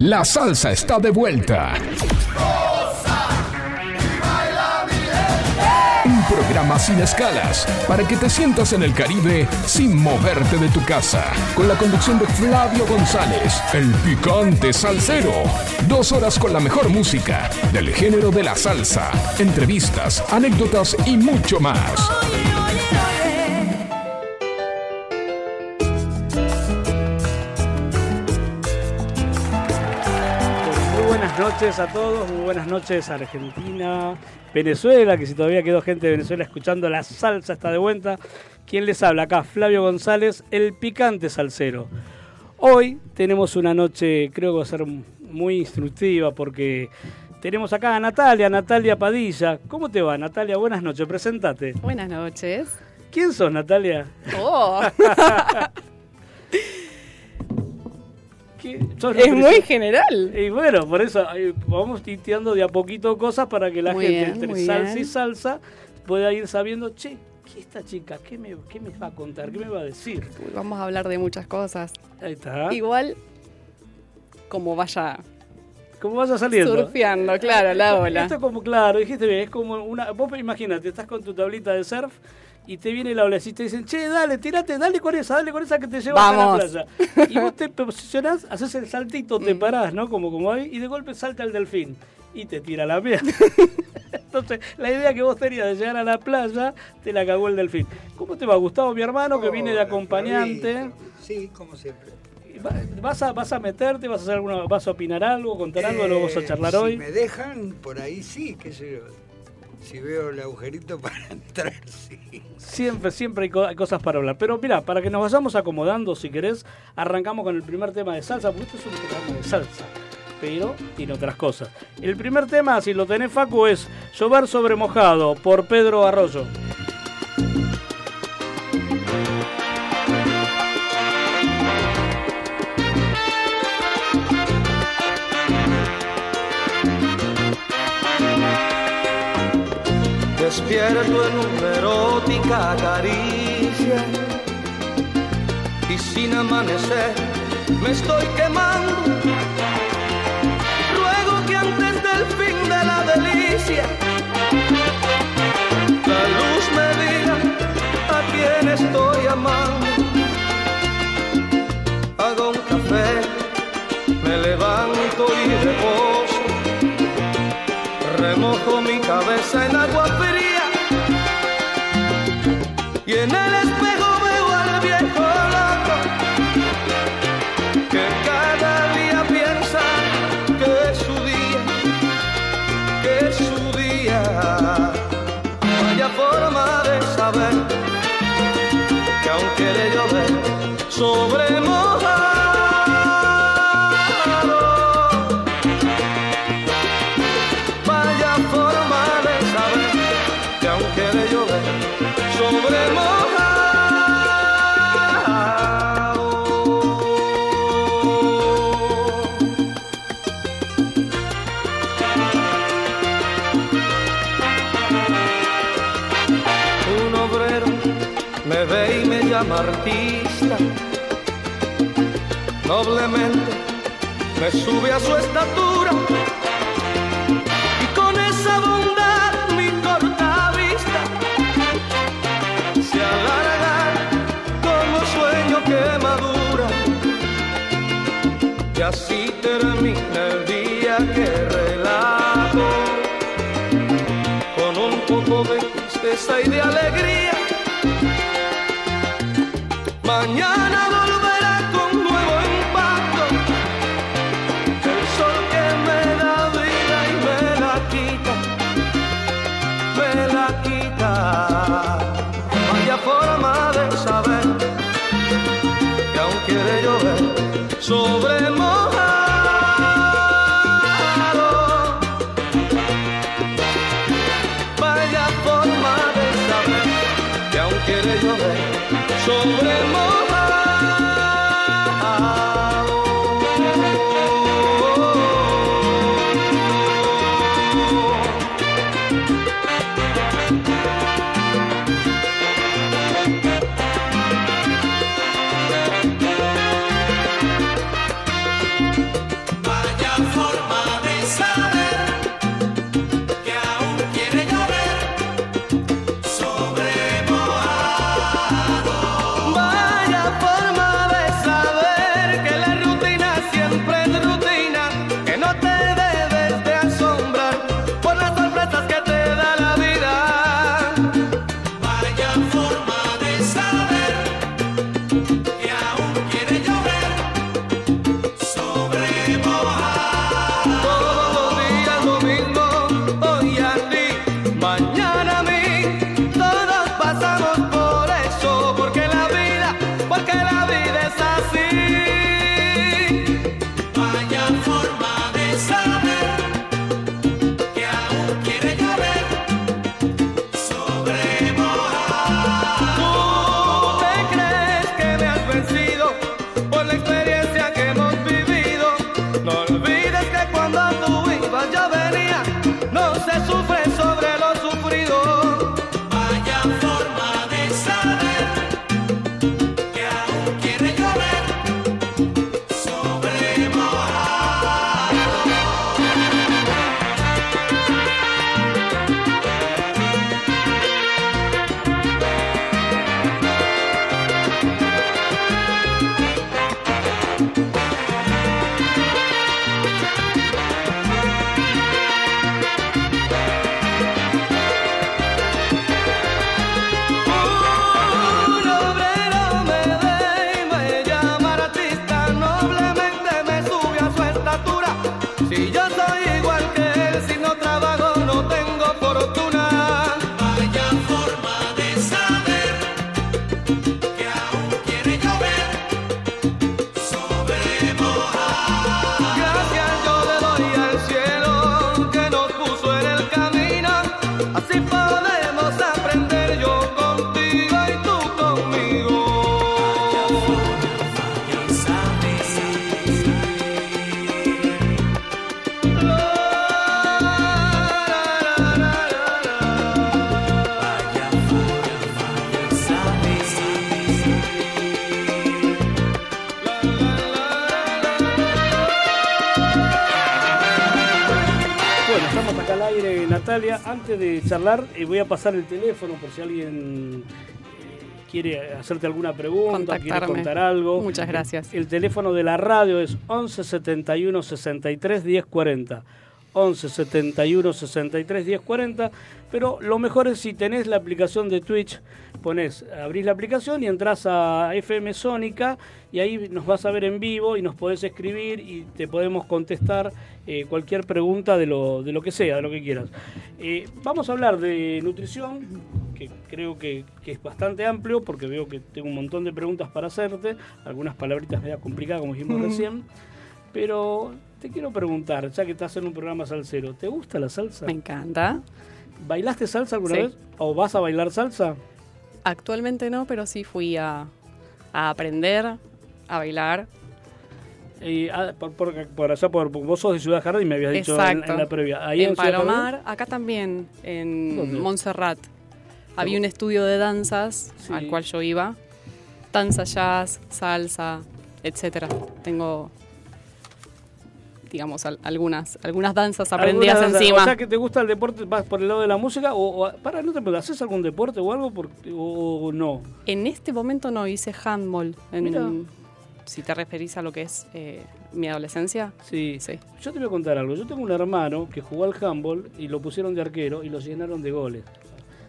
La salsa está de vuelta. Un programa sin escalas para que te sientas en el Caribe sin moverte de tu casa. Con la conducción de Flavio González, el picante salsero. Dos horas con la mejor música del género de la salsa, entrevistas, anécdotas y mucho más. Noches a todos, muy buenas noches Argentina, Venezuela, que si todavía quedó gente de Venezuela escuchando la salsa está de vuelta. ¿Quién les habla acá? Flavio González, el picante salsero. Hoy tenemos una noche, creo que va a ser muy instructiva porque tenemos acá a Natalia, Natalia Padilla. ¿Cómo te va, Natalia? Buenas noches, presentate. Buenas noches. ¿Quién sos, Natalia? Oh, ¿Qué- sos es muy general. Y bueno, por eso eh, vamos titeando de a poquito cosas para que la Muy gente bien, entre salsa y salsa pueda ir sabiendo, che, ¿qué esta chica? ¿Qué me, ¿Qué me va a contar? ¿Qué me va a decir? Vamos a hablar de muchas cosas. Ahí está. Igual, como vaya ¿Cómo vas a saliendo? surfeando, claro, la ola. Esto es como, claro, dijiste bien, es como una... Vos imagínate, estás con tu tablita de surf y te viene la ola y te dicen, che, dale, tirate, dale con esa, dale con esa que te lleva a la Vamos. playa. Y vos te posicionás, haces el saltito, te Mm. parás, ¿no? Como, como ahí, y de golpe salta el delfín y te tira la mierda. Entonces, la idea que vos tenías de llegar a la playa, te la cagó el delfín. ¿Cómo te va, Gustavo, mi hermano, que viene de acompañante? Sí, como siempre. Va- ¿Vas a, ¿Vas a meterte? ¿Vas a hacer alguna, vas a opinar algo, contar algo? ¿Lo vamos a Eh, charlar si hoy? me dejan, por ahí sí, qué sé yo. Si veo el agujerito para entrar, sí. Siempre, siempre hay, co- hay cosas para hablar. Pero mira, para que nos vayamos acomodando, si querés, arrancamos con el primer tema de salsa, porque este es un programa de salsa, pero tiene otras cosas. El primer tema, si lo tenés, Facu, es Llover sobre mojado, por Pedro Arroyo. Despierto en una erótica caricia y sin amanecer me estoy quemando. Ruego que antes del fin de la delicia la luz me diga a quién estoy amando. Hago un café, me levanto y reposo remojo mi cabeza en agua fría me ve y me llama artista. Noblemente me sube a su estatura. Y con esa bondad mi corta vista. Se alarga como sueño que madura. Y así termina el día que relato. Con un poco de tristeza y de alegría mañana volverá con nuevo impacto el sol que me da vida y me la quita, me la quita. Vaya forma de saber que aún quiere llover sobre mojado. Así podemos Natalia. Antes de charlar, eh, voy a pasar el teléfono por si alguien eh, quiere hacerte alguna pregunta, quiere contar algo. Muchas gracias. El teléfono de la radio es 11 71 63 10 40. 11 71 63 10 40. Pero lo mejor es si tenés la aplicación de Twitch, pones, abrís la aplicación y entras a FM Sónica y ahí nos vas a ver en vivo y nos podés escribir y te podemos contestar eh, cualquier pregunta de lo, de lo que sea, de lo que quieras. Eh, vamos a hablar de nutrición, que creo que, que es bastante amplio porque veo que tengo un montón de preguntas para hacerte, algunas palabritas medio complicadas como dijimos recién, pero te quiero preguntar, ya que estás en un programa salsero, ¿te gusta la salsa? Me encanta. ¿Bailaste salsa alguna Sí. vez? ¿O vas a bailar salsa? Actualmente no, pero sí fui a, a aprender a bailar. Eh, ah, por, por- por allá, por, vos sos de Ciudad Jardín, me habías dicho en, la previa. Ahí en Palomar, acá también, en ¿Dónde? Montserrat. Había un estudio de danzas Sí. al cual yo iba. Danza, jazz, salsa, etcétera. Tengo, digamos, al- algunas, algunas danzas aprendidas ¿Alguna- encima. O sea, que te gusta el deporte, vas por el lado de la música, o, o- para, no te pregunto, ¿haces algún deporte o algo? Porque, o, o no. En este momento no hice handball. en- si te referís a lo que es eh, mi adolescencia. Sí. Sí. Yo te voy a contar algo. Yo tengo un hermano que jugó al handball y lo pusieron de arquero y lo llenaron de goles.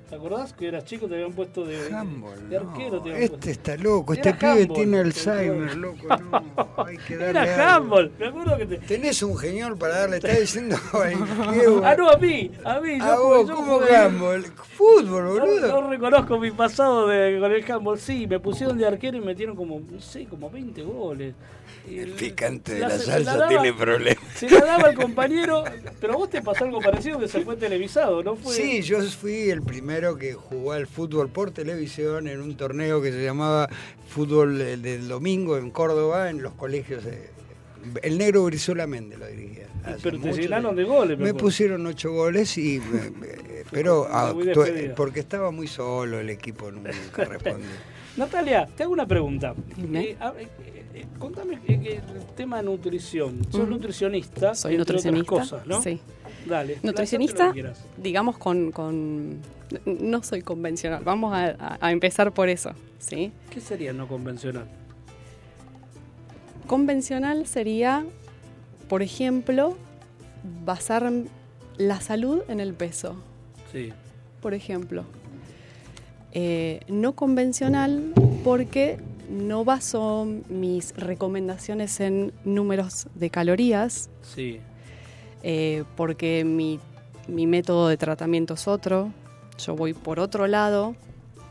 ¿Te acordás que eras chico te habían puesto de, Handball, de arquero? te habían Este puesto? está loco, este pibe handball. tiene Alzheimer, loco, no. Hay que darle algo. Era handball. Me acuerdo que te... Tenés un genial para darle, está diciendo Diego. Ah, no, a mí. A mí. A yo vos, yo ¿cómo jugué-? Fútbol, boludo. no reconozco mi pasado de, con el handball. Sí, me pusieron de arquero y metieron como, no sé, como 20 goles. El picante de la salsa daba- tiene problemas. Se la daba el compañero, pero vos te pasó algo parecido que se fue televisado, ¿no fue? Sí, yo fui el primero que jugó al fútbol por televisión en un torneo que se llamaba Fútbol del Domingo en Córdoba, en los colegios. el negro Brizuela Méndez lo dirigía. Pero te llenaron de goles. Me acuerdo. pusieron ocho goles y eh, eh, pero porque estaba muy solo el equipo nunca respondió. Natalia, te hago una pregunta. Eh, a- eh, contame que el tema de nutrición. Sos nutricionista, Soy entre nutricionista. otras cosas, ¿no? Sí. Dale. Nutricionista, digamos, con, con- No soy convencional. Vamos a empezar por eso, ¿sí? ¿Qué sería no convencional? Convencional sería, por ejemplo, basar la salud en el peso. Sí. Por ejemplo. Eh, no convencional porque no baso mis recomendaciones en números de calorías, Sí. eh, porque mi, mi método de tratamiento es otro, yo voy por otro lado,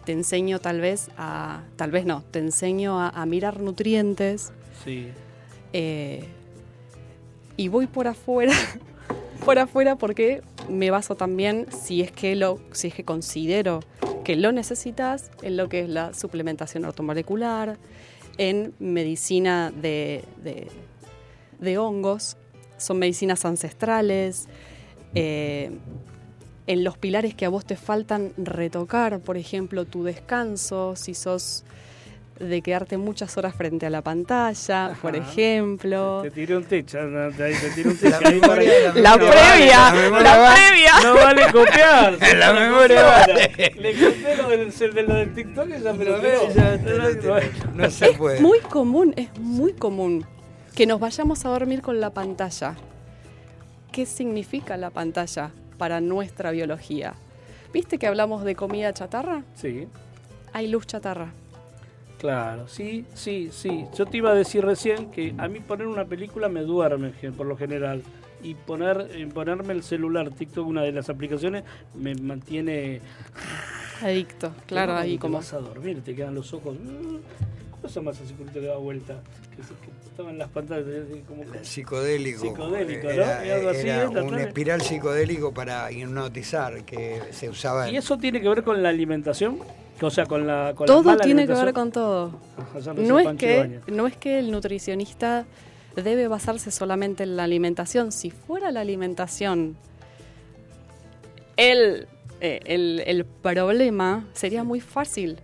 te enseño tal vez a, tal vez no, te enseño a, a mirar nutrientes Sí. eh, y voy por afuera, por afuera porque me baso también, si es que lo, si es que considero que lo necesitas, en lo que es la suplementación ortomolecular, en medicina de, de- hongos, son medicinas ancestrales, eh, en los pilares que a vos te faltan retocar, por ejemplo, tu descanso, si sos de quedarte muchas horas frente a la pantalla, por ejemplo. Te tiré un techo. no, Te, te tiré un La techo. memoria- La No previa, vale, la la previa. No vale copiar. En la memoria vale. Le conté lo del, de lo del TikTok y ya me lo te- no se puede. Muy común, es muy común que nos vayamos a dormir con la pantalla. ¿Qué significa la pantalla para nuestra biología? ¿Viste que hablamos de comida chatarra? Sí. Hay luz chatarra. Claro, sí, sí, sí. Yo te iba a decir recién que a mí poner una película me duerme por lo general. Y poner, eh, ponerme el celular, TikTok, una de las aplicaciones, me mantiene... Adicto, claro, ahí te como... vas a dormir, te quedan los ojos... ¿Cómo se llama ese circulito que da vuelta? Que, se- que estaba en las pantallas. eh, Como, Psicodélico. Psicodélico, ¿no? Era, así, era ¿eh? un espiral psicodélico para hipnotizar que se usaba en... ¿Y eso tiene que ver con la alimentación? O sea, con la, con Todo tiene que ver con todo. No es, que, no es que el nutricionista debe basarse solamente en la alimentación. Si fuera la alimentación el, eh, el, el problema, sería muy fácil.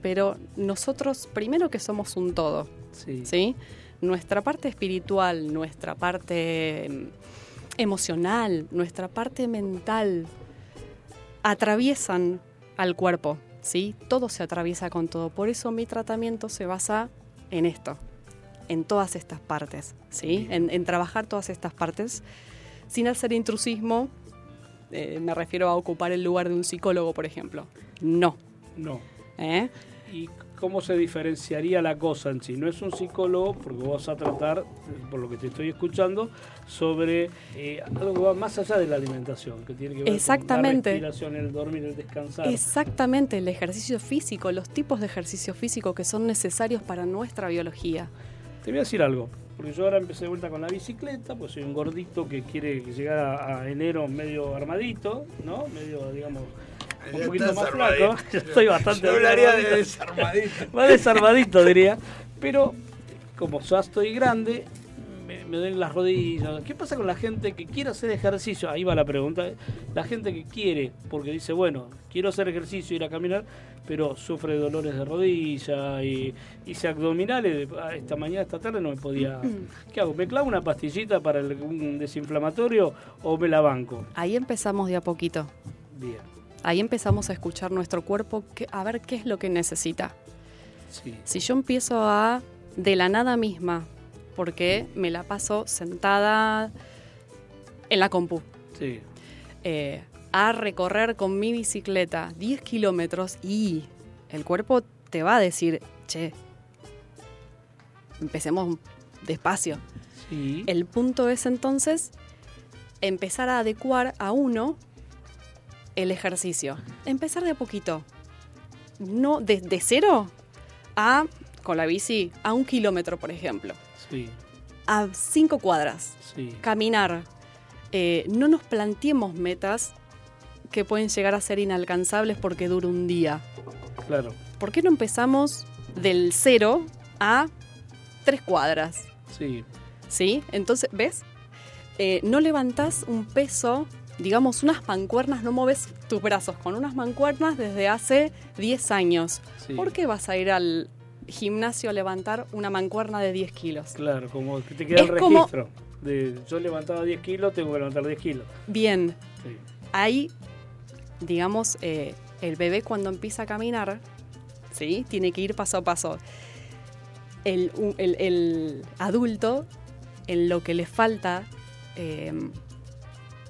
Pero nosotros, primero que somos un todo, Sí. ¿sí? Nuestra parte espiritual, nuestra parte mm, emocional, nuestra parte mental, atraviesan al cuerpo, ¿sí? Todo se atraviesa con todo. Por eso mi tratamiento se basa en esto, en todas estas partes, ¿sí? En, en trabajar todas estas partes sin hacer intrusismo. eh, me refiero a ocupar el lugar de un psicólogo, por ejemplo. No. No. ¿eh? ¿Y cómo se diferenciaría la cosa en sí? No es un psicólogo, porque vos vas a tratar, por lo que te estoy escuchando, sobre eh, algo que va más allá de la alimentación, que tiene que ver Exactamente. con la respiración, el dormir, el descansar. Exactamente, el ejercicio físico, los tipos de ejercicio físico que son necesarios para nuestra biología. Te voy a decir algo, porque yo ahora empecé de vuelta con la bicicleta, pues soy un gordito que quiere llegar a, a enero medio armadito, ¿no? Medio, digamos, un poquito más flaco. Yo estoy bastante Yo hablaría de desarmadito. desarmadito. Más desarmadito, diría. Pero como ya estoy grande, me, me duelen las rodillas. ¿Qué pasa con la gente que quiere hacer ejercicio? Ahí va la pregunta. La gente que quiere, porque dice, bueno, quiero hacer ejercicio, ir a caminar, pero sufre de dolores de rodilla y hice abdominales. Ah, Esta mañana, esta tarde no me podía... ¿Qué hago? ¿Me clavo una pastillita para el- un desinflamatorio o me la banco? Ahí empezamos de a poquito. Bien, Ahí empezamos a escuchar nuestro cuerpo, que- a ver qué es lo que necesita. sí. Si yo empiezo a, de la nada misma, porque me la paso sentada en la compu, Sí, eh, a recorrer con mi bicicleta 10 kilómetros y el cuerpo te va a decir, che, empecemos despacio. sí. El punto es entonces empezar a adecuar a uno el ejercicio. Empezar de a poquito. No de, de cero a, con la bici, a un kilómetro, por ejemplo. sí, A cinco cuadras. sí. Caminar. Eh, no nos planteemos metas que pueden llegar a ser inalcanzables porque dura un día. Claro, ¿Por qué no empezamos del cero a tres cuadras? sí. ¿Sí? Entonces, ¿ves? Eh, no levantás un peso, digamos, unas mancuernas, no mueves tus brazos con unas mancuernas desde hace 10 años. sí. ¿Por qué vas a ir al gimnasio a levantar una mancuerna de 10 kilos? Claro, como que te queda el como- registro. De, yo levantaba 10 kilos, tengo que levantar 10 kilos. Bien, Sí, ahí, digamos, eh, el bebé cuando empieza a caminar, ¿sí? Tiene que ir paso a paso. El, el- el adulto, en lo que le falta, eh,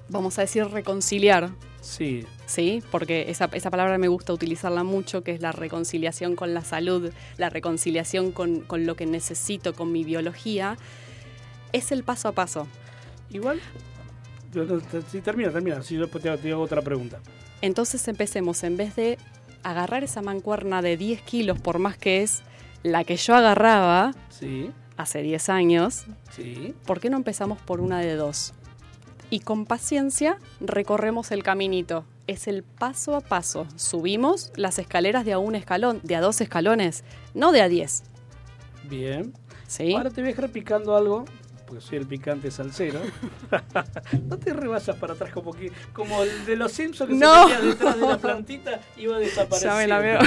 vamos a decir, reconciliar, sí, ¿sí? Porque esa, esa palabra me gusta utilizarla mucho, que es la reconciliación con la salud, la reconciliación con, con lo que necesito, con mi biología, es el paso a paso. Igual, sí, termina, termina. Si yo después te, te hago otra pregunta. Entonces empecemos, en vez de agarrar esa mancuerna de 10 kilos, por más que es la que yo agarraba Sí, hace 10 años, sí, ¿por qué no empezamos por una de dos? Y con paciencia recorremos el caminito. Es el paso a paso. Subimos las escaleras de a un escalón, de a dos escalones, no de a 10. bien. ¿Sí? Ahora te voy a dejar picando algo, porque soy el picante salsero. no te rebasas para atrás como que, como el de los Simpsons que No. se metía detrás de la plantita iba a desaparecer. Ya me la veo.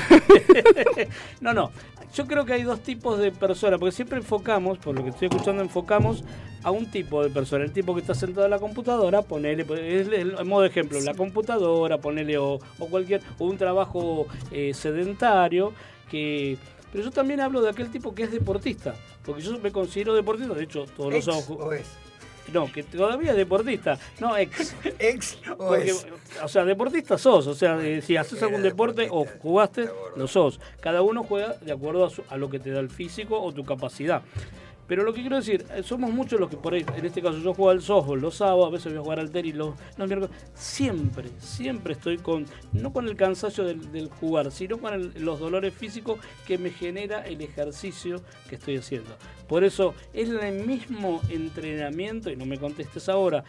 no, no. Yo creo que hay dos tipos de personas, porque siempre enfocamos, por lo que estoy escuchando, enfocamos a un tipo de persona. El tipo que está sentado en la computadora, ponele, es el, modo ejemplo, la computadora, ponele, o, o cualquier, o un trabajo eh, sedentario, que... Pero yo también hablo de aquel tipo que es deportista, porque yo me considero deportista, de hecho, todos los Ex sábados... o es. No, que todavía es deportista, no ex. Ex o Porque, es. o sea, deportista sos, o sea, eh, si haces algún deporte o jugaste, lo sos. Cada uno juega de acuerdo a, su- a lo que te da el físico o tu capacidad. Pero lo que quiero decir, eh, somos muchos los que por ahí, en este caso yo juego al softball los sábados, a veces voy a jugar al tenis los, los miércoles. Siempre, siempre estoy con, no con el cansancio del, jugar, sino con los dolores físicos que me genera el ejercicio que estoy haciendo. Por eso es el mismo entrenamiento, y no me contestes ahora,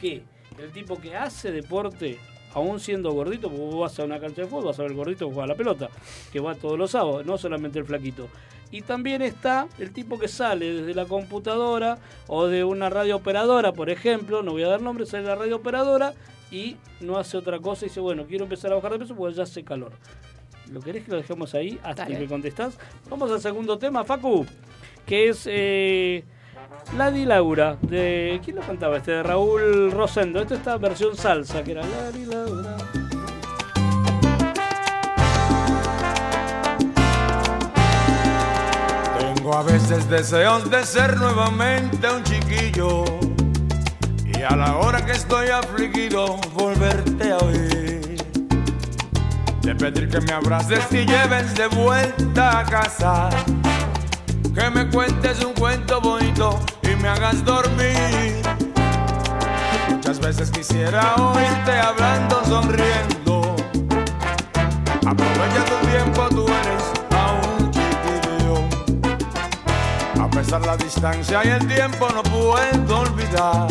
que el tipo que hace deporte, aún siendo gordito, porque vos vas a una cancha de fútbol, vas a ver el gordito que juega la pelota, que va todos los sábados, no solamente el flaquito. Y también está el tipo que sale desde la computadora o de una radio operadora, por ejemplo, no voy a dar nombre, sale de la radio operadora y no hace otra cosa y dice, bueno, quiero empezar a bajar de peso porque ya hace calor. ¿Lo querés que lo dejemos ahí hasta Dale. que me contestás? Vamos al segundo tema, Facu, que es eh, Ladi Laura. De, ¿Quién lo cantaba? Este de Raúl Rosendo. Esta está versión salsa, que era Ladi Laura. A veces deseos de ser nuevamente un chiquillo y a la hora que estoy afligido volverte a oír. De pedir que me abraces y lleves de vuelta a casa, que me cuentes un cuento bonito y me hagas dormir. Muchas veces quisiera oírte hablando, sonriendo. Pesar la distancia y el tiempo no puedo olvidar.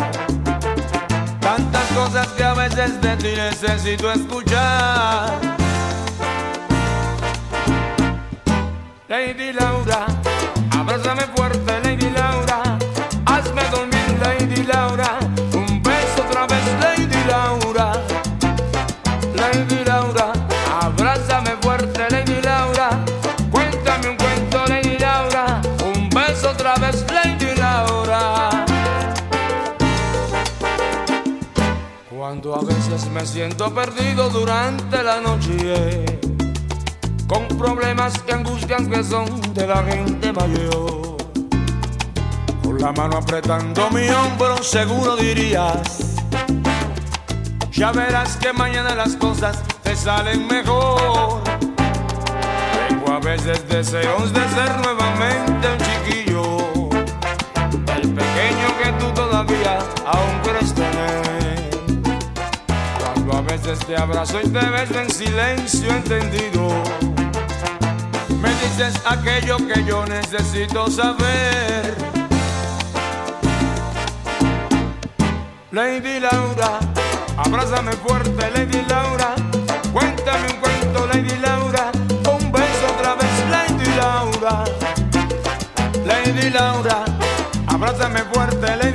Tantas cosas que a veces de ti necesito escuchar. Lady Laura, abrázame fuerte Lady Laura me siento perdido durante la noche, con problemas y angustias que son de la gente mayor. Con la mano apretando mi hombro, seguro dirías. Ya verás que mañana las cosas te salen mejor. Tengo a veces deseos de ser nuevamente un chiquillo. El pequeño que tú todavía aún crees tener. Veces te abrazo y te beso en silencio entendido. Me dices aquello que yo necesito saber. Lady Laura, abrázame fuerte, Lady Laura. Cuéntame un cuento, Lady Laura. Un beso otra vez, Lady Laura. Lady Laura, abrázame fuerte, Lady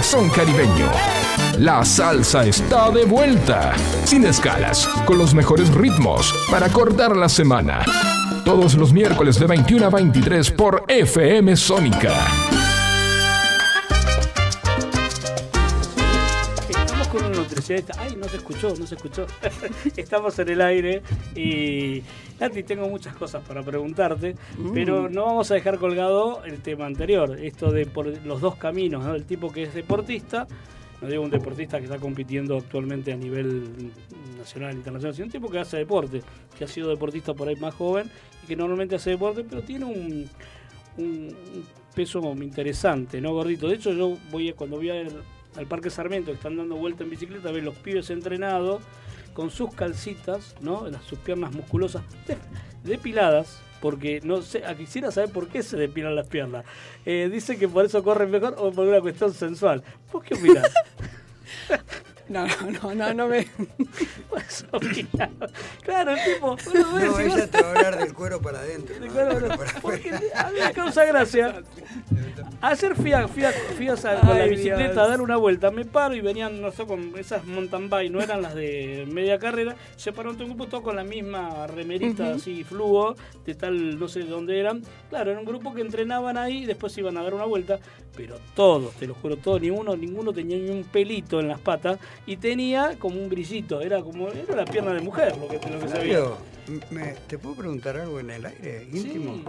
corazón caribeño. La salsa está de vuelta, sin escalas, con los mejores ritmos para cortar la semana. Todos los miércoles de 21 a 23 por FM Sónica. Estamos con un nutricionista. Ay, no se escuchó, no se escuchó. Estamos en el aire y Nati, tengo muchas cosas para preguntarte, pero no vamos a dejar colgado el tema anterior, esto de por los dos caminos, ¿no? El tipo que es deportista, no digo un deportista que está compitiendo actualmente a nivel nacional, internacional, sino un tipo que hace deporte, que ha sido deportista por ahí más joven y que normalmente hace deporte, pero tiene un, un, peso interesante, ¿no, gordito? De hecho, yo voy cuando voy al, al Parque Sarmiento, que están dando vuelta en bicicleta, ves los pibes entrenados con sus calcitas, ¿no? Las, sus piernas musculosas de- depiladas, porque no sé, quisiera saber por qué se depilan las piernas. Eh, dicen que por eso corren mejor o por una cuestión sensual. ¿Vos qué opinás? No, no, no, no, no me. Opinás. claro, tipo. No, ella te va a hablar del cuero para adentro. cuero, Del pero- cuero para porque a mí me causa gracia. Ayer fui, a, fui, a- fui a con la bicicleta Dios. a dar una vuelta, me paro y venían, no sé, con esas mountain bike, no eran las de media carrera, se paró un grupo todo con la misma remerita así fluo, de tal, no sé de dónde eran. Claro, era un grupo que entrenaban ahí y después iban a dar una vuelta, pero todos, te lo juro, todos, ni uno, ninguno tenía ni un pelito en las patas y tenía como un brillito, era como, era la pierna de mujer lo que, lo que me- ¿te puedo preguntar algo en el aire íntimo? Sí.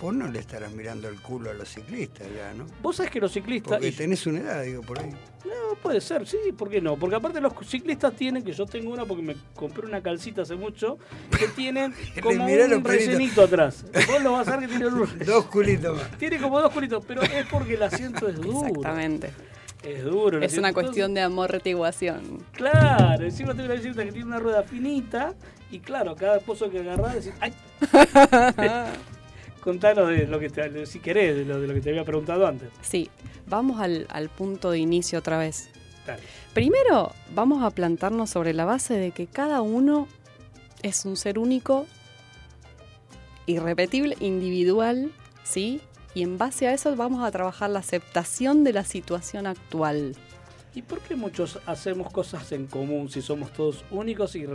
Vos no le estarás mirando el culo a los ciclistas ya, ¿no? Vos sabés que los ciclistas... Porque y- tenés una edad, digo, por ahí. No, puede ser, sí, ¿por qué no? Porque aparte los ciclistas tienen, que yo tengo una porque me compré una calcita hace mucho, que tienen como un pelitos. rellenito atrás. Vos lo vas a ver que tiene un... Dos culitos más. Tiene como dos culitos, pero es porque el asiento es duro. Exactamente. Es duro. el Es una cuestión de amortiguación. Claro, encima tengo una bicicleta que tiene una rueda finita y claro, cada pozo que agarrás decís, ¡ay! Contanos de lo que te, si querés, de lo, de lo que te había preguntado antes. Sí, vamos al, al punto de inicio otra vez. Dale. Primero, vamos a plantarnos sobre la base de que cada uno es un ser único, irrepetible, individual, ¿sí? Y en base a eso vamos a trabajar la aceptación de la situación actual. ¿Y por qué muchos hacemos cosas en común si somos todos únicos y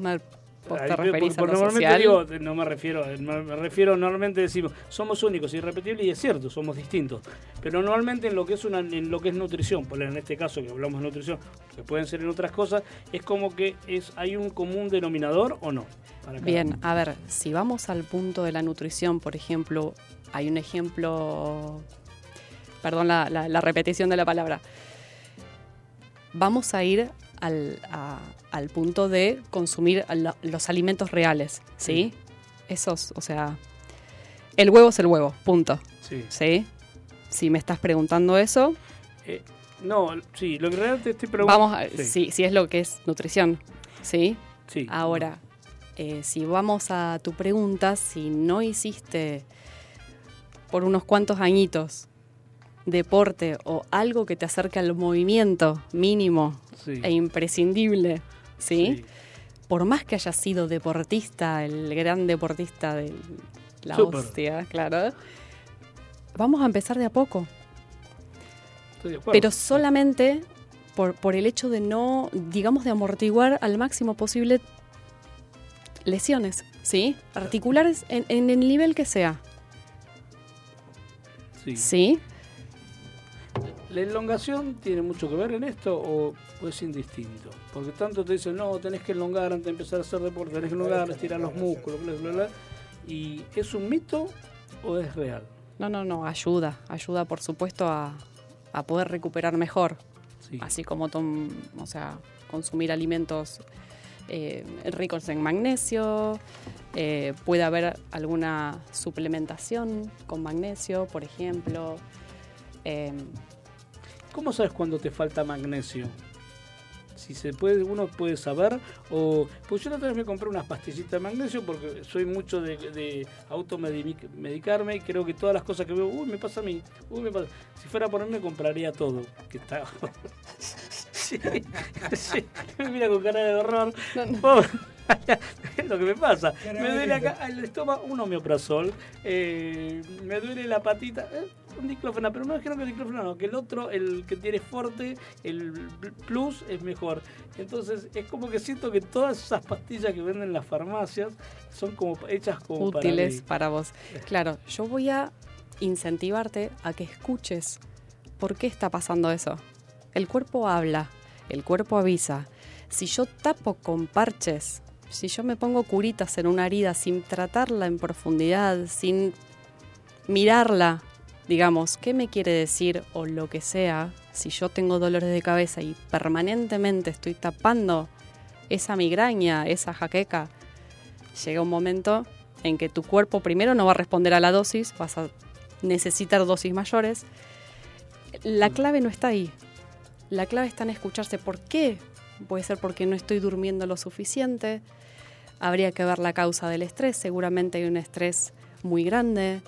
me, vos Ahí, te por- referís por- a lo normalmente social. digo, no me refiero, no me refiero, normalmente decimos, somos únicos, irrepetibles y es cierto, somos distintos. Pero normalmente en lo que es una, en lo que es nutrición, por en este caso que hablamos de nutrición, que pueden ser en otras cosas, es como que es hay un común denominador o no. para Bien, uno. a ver, si vamos al punto de la nutrición, por ejemplo, hay un ejemplo, perdón la, la- la repetición de la palabra, vamos a ir al, a- al punto de consumir los alimentos reales, ¿sí? Esos, o sea, el huevo es el huevo, punto, Sí. ¿sí? Si me estás preguntando eso, Eh, no, sí, lo que realmente te estoy preguntando. vamos a, si, si es lo que es nutrición, ¿sí? sí. Ahora, eh, si vamos a tu pregunta, si no hiciste por unos cuantos añitos deporte o algo que te acerque al movimiento mínimo Sí. e imprescindible, ¿sí? Sí. Por más que hayas sido deportista, el gran deportista de la hostia, claro, vamos a empezar de a poco. Estoy de acuerdo. Pero solamente por, por el hecho de no, digamos, de amortiguar al máximo posible lesiones, ¿sí? Articulares en, en el nivel que sea, Sí. ¿sí? ¿La elongación tiene mucho que ver en esto o, es indistinto? Porque tanto te dicen, no, tenés que elongar antes de empezar a hacer deporte, tenés que elongar, estirar los músculos, bla, bla, bla. ¿Y es un mito o es real? No, no, no, ayuda, ayuda por supuesto a, a poder recuperar mejor, Sí. así como tom- o sea, consumir alimentos eh, ricos en magnesio, eh, puede haber alguna suplementación con magnesio, por ejemplo. em, ¿Cómo sabes cuando te falta magnesio? Si se puede, uno puede saber, o pues yo la otra vez me compré unas pastillitas de magnesio porque soy mucho de, de automedicarme y creo que todas las cosas que veo, uy, me pasa a mí, uy, me pasa. Si fuera por mí me compraría todo, que está. sí, sí, me mira con cara de horror. No, no. ¿sabes lo que me pasa? Me duele acá el estómago, un omeprazol, eh, me duele la patita, eh, un diclofenac, pero no es que el no, que el otro, el que tiene fuerte, el plus es mejor. Entonces es como que siento que todas esas pastillas que venden en las farmacias son como hechas como útiles para para vos. Claro, yo voy a incentivarte a que escuches por qué está pasando eso. El cuerpo habla, el cuerpo avisa. Si yo tapo con parches, si yo me pongo curitas en una herida sin tratarla en profundidad, sin mirarla, digamos, qué me quiere decir o lo que sea, si yo tengo dolores de cabeza y permanentemente estoy tapando esa migraña, esa jaqueca, llega un momento en que tu cuerpo primero no va a responder a la dosis, vas a necesitar dosis mayores. La clave no está ahí. La clave está en escucharse. ¿Por qué? Puede ser porque no estoy durmiendo lo suficiente. Habría que ver la causa del estrés. Seguramente hay un estrés muy grande.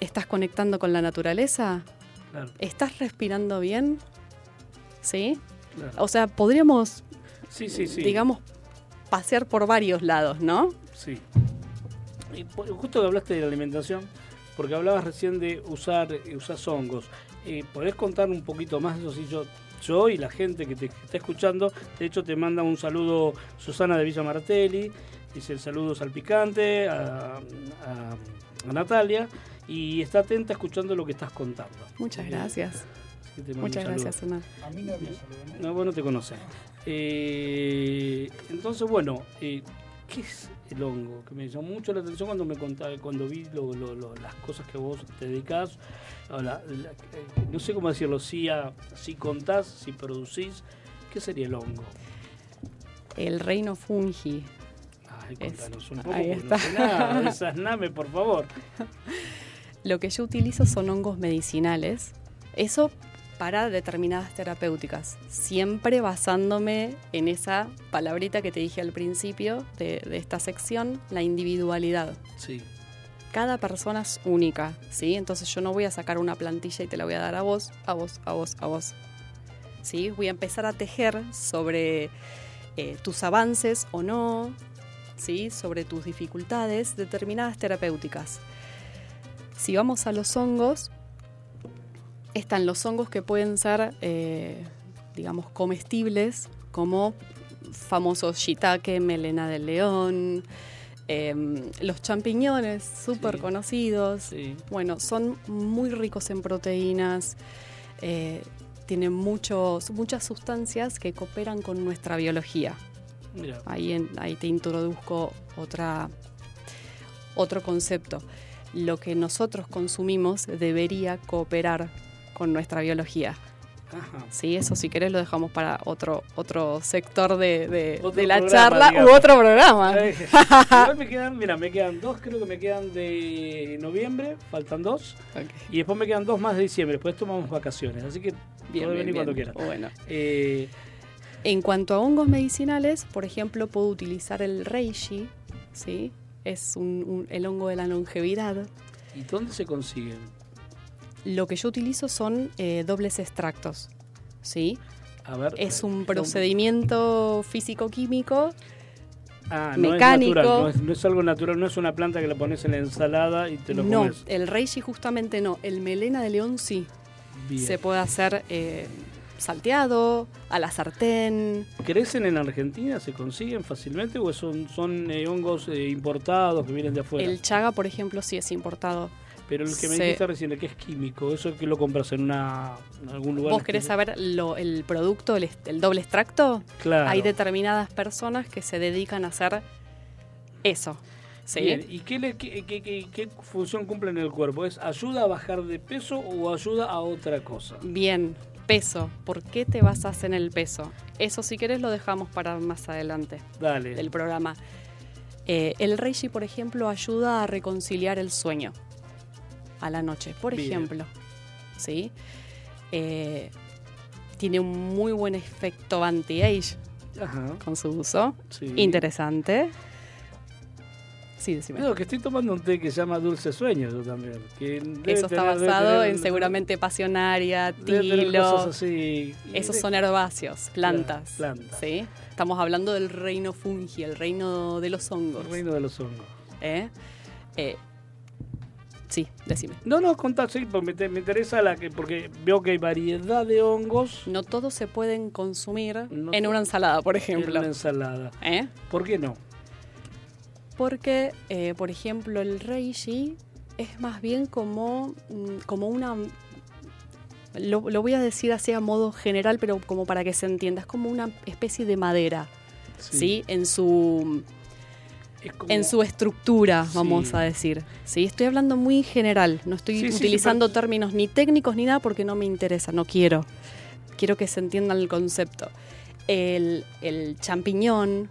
¿Estás conectando con la naturaleza? Claro, ¿Estás respirando bien? ¿Sí? claro. O sea, podríamos, Sí, sí, sí. digamos, pasear por varios lados, ¿no? Sí. Y por- justo que hablaste de la alimentación, porque hablabas recién de usar, eh, usar hongos. Eh, ¿Podés contar un poquito más de eso? Sí, yo, yo y la gente que te que está escuchando, de hecho te manda un saludo Susana de Villa Martelli, dice el saludo salpicante a, a- a Natalia y está atenta escuchando lo que estás contando. Muchas Eh, gracias. Muchas gracias, Ana. A mí no me saludan. No, vos no te conoces. Eh, entonces, bueno, eh, ¿qué es el hongo? Que me llamó mucho la atención cuando me contaba, cuando vi lo- lo- lo- las cosas que vos te dedicás. la- la- eh, no sé cómo decirlo, si, a- si contás, si producís, ¿qué sería el hongo? El reino fungi. Ay, Es- contanos un poco, ahí porque no está. sé nada. Esas name, por favor. Lo que yo utilizo son hongos medicinales. Eso para determinadas terapéuticas. Siempre basándome en esa palabrita que te dije al principio de, de esta sección, la individualidad. Sí, Cada persona es única, ¿sí? Entonces yo no voy a sacar una plantilla y te la voy a dar a vos, a vos, a vos, a vos. ¿Sí? Voy a empezar a tejer sobre eh, tus avances o no, ¿sí? Sobre tus dificultades, determinadas terapéuticas. Si vamos a los hongos, están los hongos que pueden ser, eh, digamos, comestibles, como famosos shiitake, melena del león, em, los champiñones, súper Sí. conocidos. sí. Bueno, son muy ricos en proteínas, eh, tienen muchos, muchas sustancias que cooperan con nuestra biología. Mira, Ahí, en- ahí te introduzco otra, otro concepto. Lo que nosotros consumimos debería cooperar con nuestra biología. ajá. Sí, eso si querés lo dejamos para otro, otro sector de, de- Otro de la programa, charla digamos. u otro programa. Igual me quedan, mira, me quedan dos, creo que me quedan de noviembre, faltan dos. Y después me quedan dos más de diciembre, después tomamos vacaciones, así que Bien, venir cuando quieras. Bueno. Eh, En cuanto a hongos medicinales, por ejemplo, puedo utilizar el reishi, ¿sí? Es un- un- el hongo de la longevidad. ¿Y dónde se consiguen? Lo que yo utilizo son eh, dobles extractos, ¿sí? A ver. Es un procedimiento físico-químico. ah, no mecánico. Es natural, no, es, no es algo natural, no es una planta que la pones en la ensalada y te lo No, comes. el reishi justamente no. El melena de león sí. Bien. Se puede hacer eh, salteado, a la sartén. ¿Crecen en Argentina? ¿Se consiguen fácilmente o son, son eh, hongos eh, importados que vienen de afuera? El chaga, por ejemplo, sí es importado. Pero el que me dijiste recién, el que es químico, ¿eso que lo compras en, una, en algún lugar? ¿Vos querés saber lo- el producto, el, doble extracto? Claro. Hay determinadas personas que se dedican a hacer eso. ¿sí? Bien, ¿Y qué, le- qué- qué- qué- qué función cumple en el cuerpo? ¿Es ayuda a bajar de peso o ayuda a otra cosa? Bien, peso. ¿Por qué te basas en el peso? Eso si querés lo dejamos para más adelante Dale. del programa. Eh, el reishi, por ejemplo, ayuda a reconciliar el sueño a la noche, por Bien. ejemplo. ¿Sí? Eh, tiene un muy buen efecto anti-age con su uso. sí. Interesante. Sí, decime. No, que estoy tomando un té que se llama Dulce Sueño yo también. que Eso está tener- basado tener- en seguramente pasionaria, tilo. así. Esos son herbáceos, plantas. plantas. ¿sí? Estamos hablando del reino fungi, el reino de los hongos. El reino de los hongos. ¿eh? Eh, sí, decime. No, no, contá, sí, porque me, me interesa la que, porque veo que hay variedad de hongos No todos se pueden consumir No en una ensalada, por en ejemplo. una ensalada. ¿eh? ¿Por qué no? Porque, eh, por ejemplo, el reishi es más bien como, mm, como una... Lo, lo voy a decir así a modo general, pero como para que se entienda. Es como una especie de madera, ¿sí? En su... Como- en su estructura, Sí. vamos a decir. ¿sí? Estoy hablando muy general, no estoy Sí, sí, sí, utilizando pero- términos ni técnicos ni nada porque no me interesa, no quiero. Quiero que se entienda el concepto. El, el champiñón,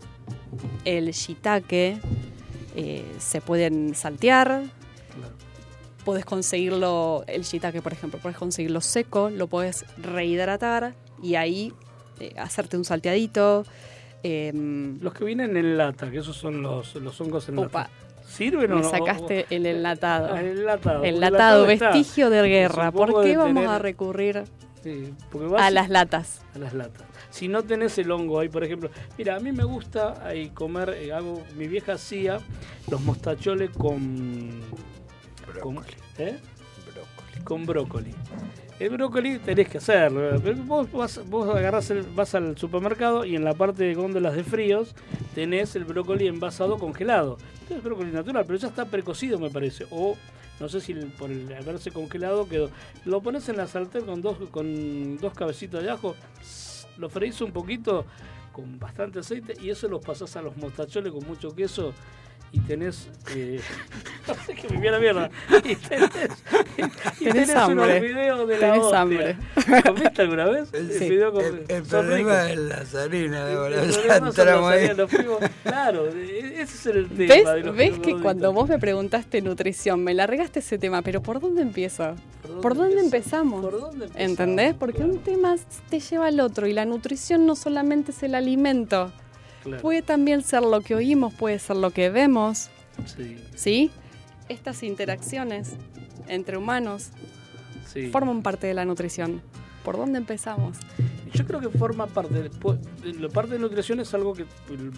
el shiitake, eh, se pueden saltear. Claro. Puedes conseguirlo, el shiitake, por ejemplo, puedes conseguirlo seco, lo puedes rehidratar y ahí eh, hacerte un salteadito. em, Los que vienen en lata, que esos son los, los hongos en Opa, lata. ¿Sirven o no? sacaste el enlatado. Ah, el enlatado. El enlatado, está. vestigio de guerra. ¿Por qué vamos tener- a recurrir Sí, a las latas? a las latas. Si no tenés el hongo ahí, por ejemplo, mira, a mí me gusta ahí comer, eh, hago, mi vieja hacía los mostacholes con, con, Brócoli. ¿eh? Brócoli. con brócoli. El brócoli tenés que hacerlo. pero Vos, vas, vos agarrás el- vas al supermercado y en la parte de góndolas de fríos tenés el brócoli envasado congelado. Es brócoli natural, pero ya está precocido me parece. O no sé si por el haberse congelado quedó. Lo pones en la sartén con dos, con dos cabecitas de ajo, lo freís un poquito con bastante aceite y eso los pasás a los mostacholes con mucho queso y tenés eh, no sé que me viene mierda y tenés, y Tenés tenés hambre. unos videos de la Tenés hostia. hambre. ¿Comiste alguna vez? El, Sí. video con- el- el problema ricos. es ahí. harinas, los fuimos- Claro, e- ese es el tema. ¿Ves, de los ¿ves que gorditos. cuando vos me preguntaste nutrición, me largaste ese tema, pero ¿por dónde empiezo? ¿Por dónde empezamos? ¿Por dónde empezamos? ¿Entendés? Porque Claro, un tema te lleva al otro y la nutrición no solamente es el alimento, claro. puede también ser lo que oímos, puede ser lo que vemos, Sí, ¿sí? Estas interacciones entre humanos sí. forman parte de la nutrición. ¿Por dónde empezamos? Yo creo que forma parte. de- La parte de nutrición es algo que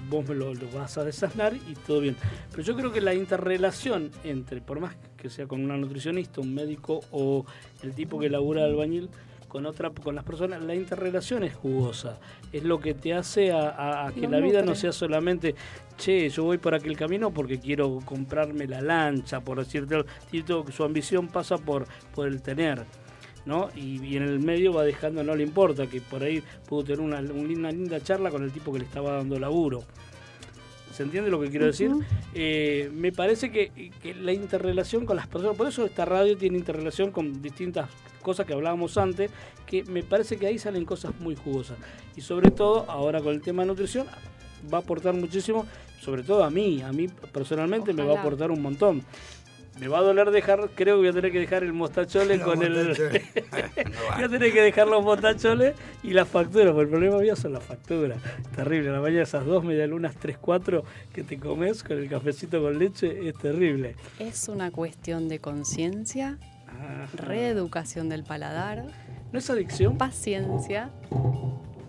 vos me lo, lo vas a desasnar y todo bien. Pero yo creo que la interrelación entre, por más que sea con una nutricionista, un médico o el tipo que labura albañil, con otra, con las personas, la interrelación es jugosa. Es lo que te hace a, a- a que la vida no sea solamente, che, yo voy por aquel camino porque quiero comprarme la lancha, por decirte Su ambición pasa por, por el tener. ¿no? Y, y en el medio va dejando, no le importa, que por ahí pudo tener una, un- una linda charla con el tipo que le estaba dando laburo. ¿Se entiende lo que quiero decir? Eh, me parece que, que la interrelación con las personas, por eso esta radio tiene interrelación con distintas cosas que hablábamos antes, que me parece que ahí salen cosas muy jugosas. Y sobre todo, ahora con el tema de nutrición, va a aportar muchísimo, sobre todo a mí, a mí personalmente me va a aportar un montón. Me va a doler dejar, creo que voy a tener que dejar el mostachole Los con el... mostacholes. No Voy a tener que dejar los motacholes y las facturas, porque el problema mío son las facturas. Terrible, la mañana esas dos medialunas, tres, cuatro que te comes con el cafecito con leche es terrible. Es una cuestión de conciencia, reeducación del paladar, ¿No es adicción? paciencia.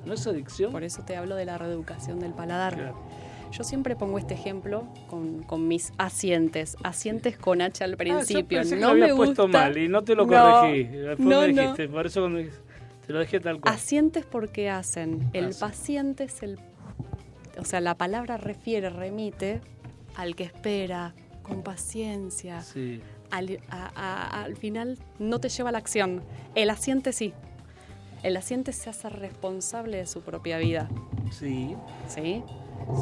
¿No es adicción? Por eso te hablo de la reeducación del paladar. Claro. Yo siempre pongo este ejemplo con, con mis asientes, asientes con H al Ah, yo principio. pensé que no lo me puesto gusta. mal y no te lo No, corregí. Después no, me no. dijiste, por eso cuando te lo dejé tal cual. Asientes porque hacen. El paciente es el. O sea, la palabra refiere, remite al que espera, con paciencia. Sí, Al, a- a- al final no te lleva a la acción. El asiente sí. El asiente se hace responsable de su propia vida. sí, ¿Sí?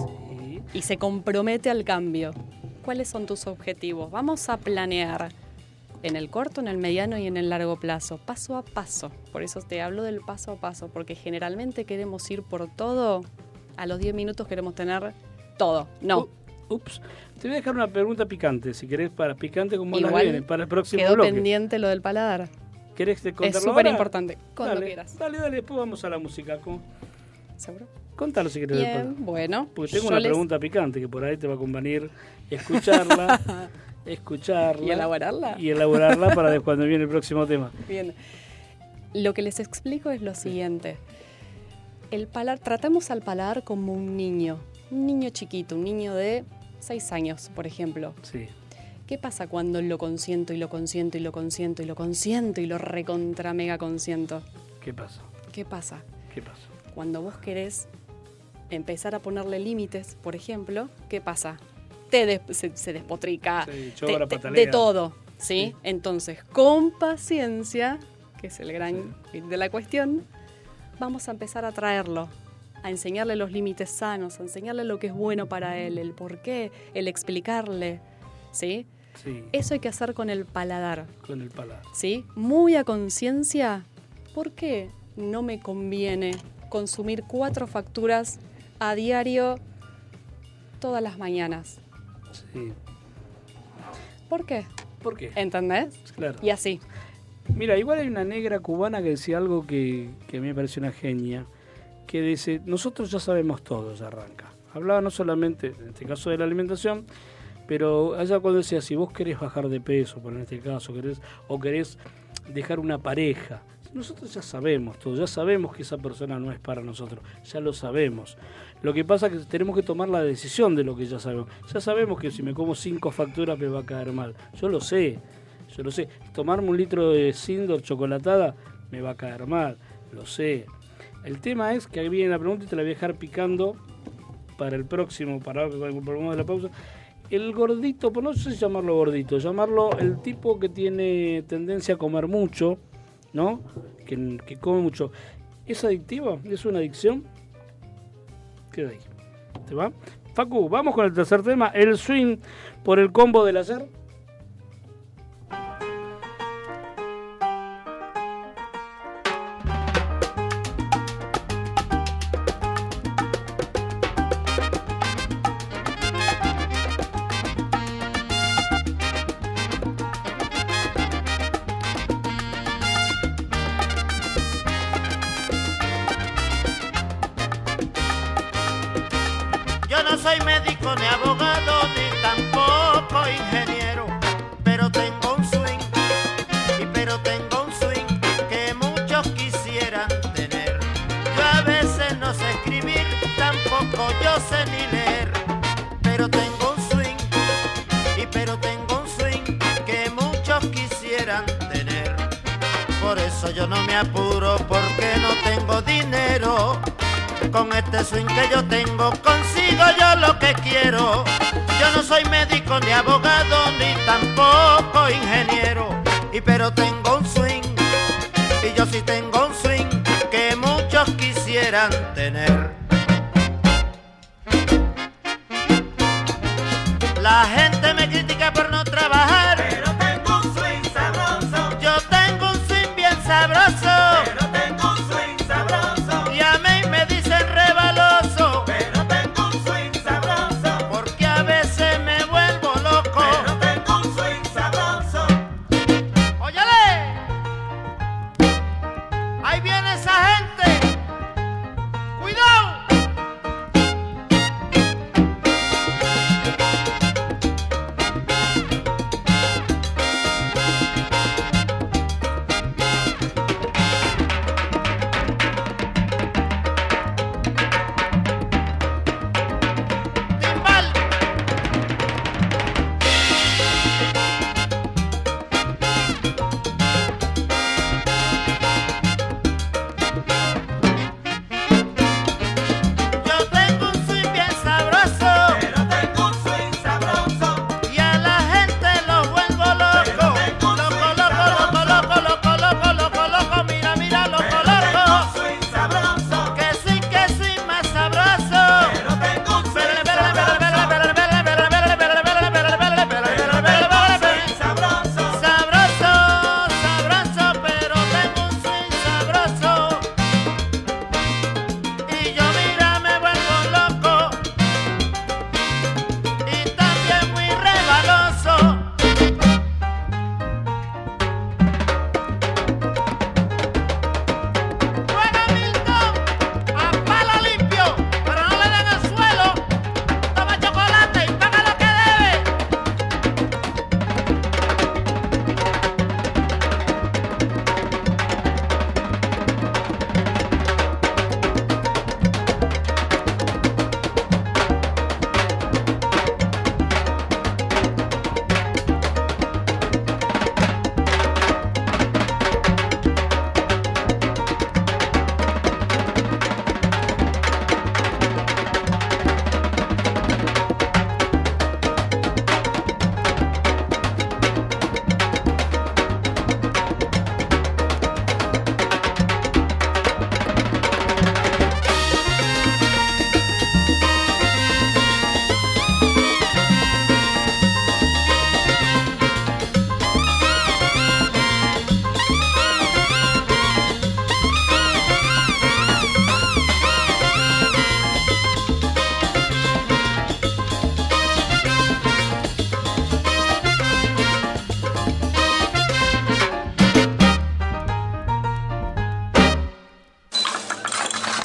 Sí. y se compromete al cambio. ¿Cuáles son tus objetivos? Vamos a planear en el corto, en el mediano y en el largo plazo, paso a paso. Por eso te hablo del paso a paso, porque generalmente queremos ir por todo, a los 10 minutos queremos tener todo. No, U- Ups, te voy a dejar una pregunta picante, si querés, para picante como la viene, para el próximo quedó bloque. pendiente lo del paladar. ¿Querés te Es contarlo súper importante, cuando dale, quieras. Dale, dale, después vamos a la música. ¿cómo? ¿Seguro? Contalo si querés. Bien, bueno. Porque tengo una les- pregunta picante que por ahí te va a convenir escucharla, escucharla. ¿Y elaborarla? Y elaborarla para de- cuando viene el próximo tema. Bien. Lo que les explico es lo siguiente. El paladar, tratamos al paladar como un niño, un niño chiquito, un niño de 6 años, por ejemplo. Sí. ¿Qué pasa cuando lo consiento y lo consiento y lo consiento y lo consiento y lo recontra mega consiento? ¿Qué pasa? ¿Qué pasa? ¿Qué pasa? Cuando vos querés empezar a ponerle límites, por ejemplo, ¿qué pasa? Te des- se, se despotrica, Sí, te- te- de todo, ¿sí? Sí. Entonces, con paciencia, que es el gran fin de la cuestión, vamos a empezar a traerlo, a enseñarle los límites sanos, a enseñarle lo que es bueno para él, el por qué, el explicarle, ¿sí? Sí, Eso hay que hacer con el paladar, con el paladar. ¿sí? Muy a conciencia, ¿por qué no me conviene consumir cuatro facturas a diario todas las mañanas? Sí. ¿Por qué? ¿Por qué? ¿Entendés? Claro. Y así. Mira, igual hay una negra cubana que decía algo que, que a mí me parece una genia, que dice, nosotros ya sabemos todo, ya arranca. Hablaba no solamente, en este caso, de la alimentación, pero allá cuando decía, si vos querés bajar de peso, por en este caso, querés, o querés dejar una pareja, nosotros ya sabemos todo, ya sabemos que esa persona no es para nosotros, ya lo sabemos. Lo que pasa es que tenemos que tomar la decisión de lo que ya sabemos. Ya sabemos que si me como cinco facturas me va a caer mal. Yo lo sé, yo lo sé. Tomarme un litro de Sindor chocolatada me va a caer mal, lo sé. El tema es que ahí viene la pregunta y te la voy a dejar picando para el próximo, para el problema de la pausa. El gordito, pues no sé si llamarlo gordito, llamarlo el tipo que tiene tendencia a comer mucho, ¿no? Que, que come mucho. ¿Es adictiva? ¿Es una adicción? Queda ahí. ¿Te va? Facu, vamos con el tercer tema, el swing por el combo del hacer.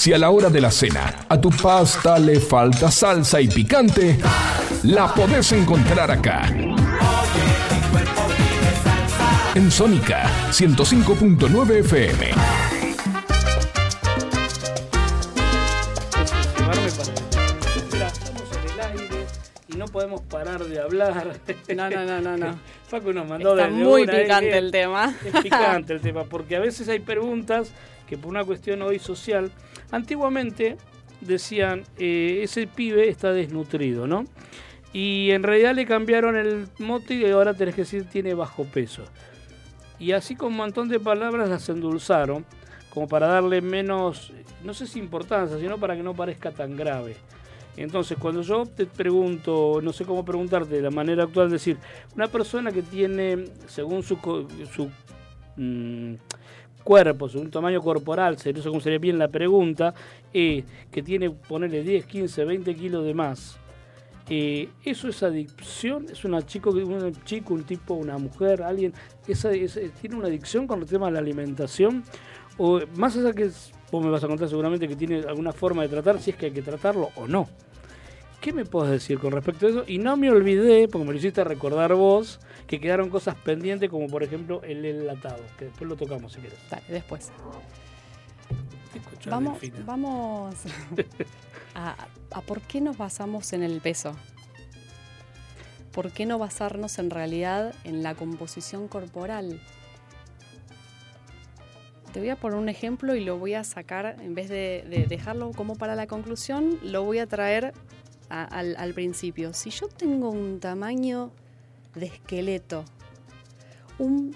Si a la hora de la cena a tu pasta le falta salsa y picante, la podés encontrar acá. En Sónica 105.9 FM. llevarme para- Mira, estamos en el aire y no podemos parar de hablar. No, no, no, no, no. Facu nos mandó Está desde muy una, picante eh, el tema. Es picante el tema, porque a veces hay preguntas que por una cuestión hoy social, antiguamente decían, eh, ese pibe está desnutrido, ¿no? Y en realidad le cambiaron el mote y ahora tenés que decir tiene bajo peso. Y así con un montón de palabras las endulzaron, como para darle menos, no sé si importancia, sino para que no parezca tan grave. Entonces, cuando yo te pregunto, no sé cómo preguntarte de la manera actual, decir, una persona que tiene, según su, su mm, cuerpo, según tamaño corporal, sería eso como sería bien la pregunta, eh, que tiene, ponerle 10, 15, 20 kilos de más, eh, ¿eso es adicción? ¿Es una chico, un chico, un tipo, una mujer, alguien? ¿Esa, esa- ¿Tiene una adicción con el tema de la alimentación? O más allá que vos me vas a contar seguramente que tiene alguna forma de tratar, si es que hay que tratarlo o no. ¿Qué me puedes decir con respecto a eso? Y no me olvidé, porque me lo hiciste recordar vos, que quedaron cosas pendientes como por ejemplo el enlatado, que después lo tocamos si quieres. Dale, después. Vamos, vamos a, a por qué nos basamos en el peso. ¿Por qué no basarnos en realidad en la composición corporal? Te voy a poner un ejemplo y lo voy a sacar, en vez de, de dejarlo como para la conclusión, lo voy a traer a- al, al principio. Si yo tengo un tamaño de esqueleto, un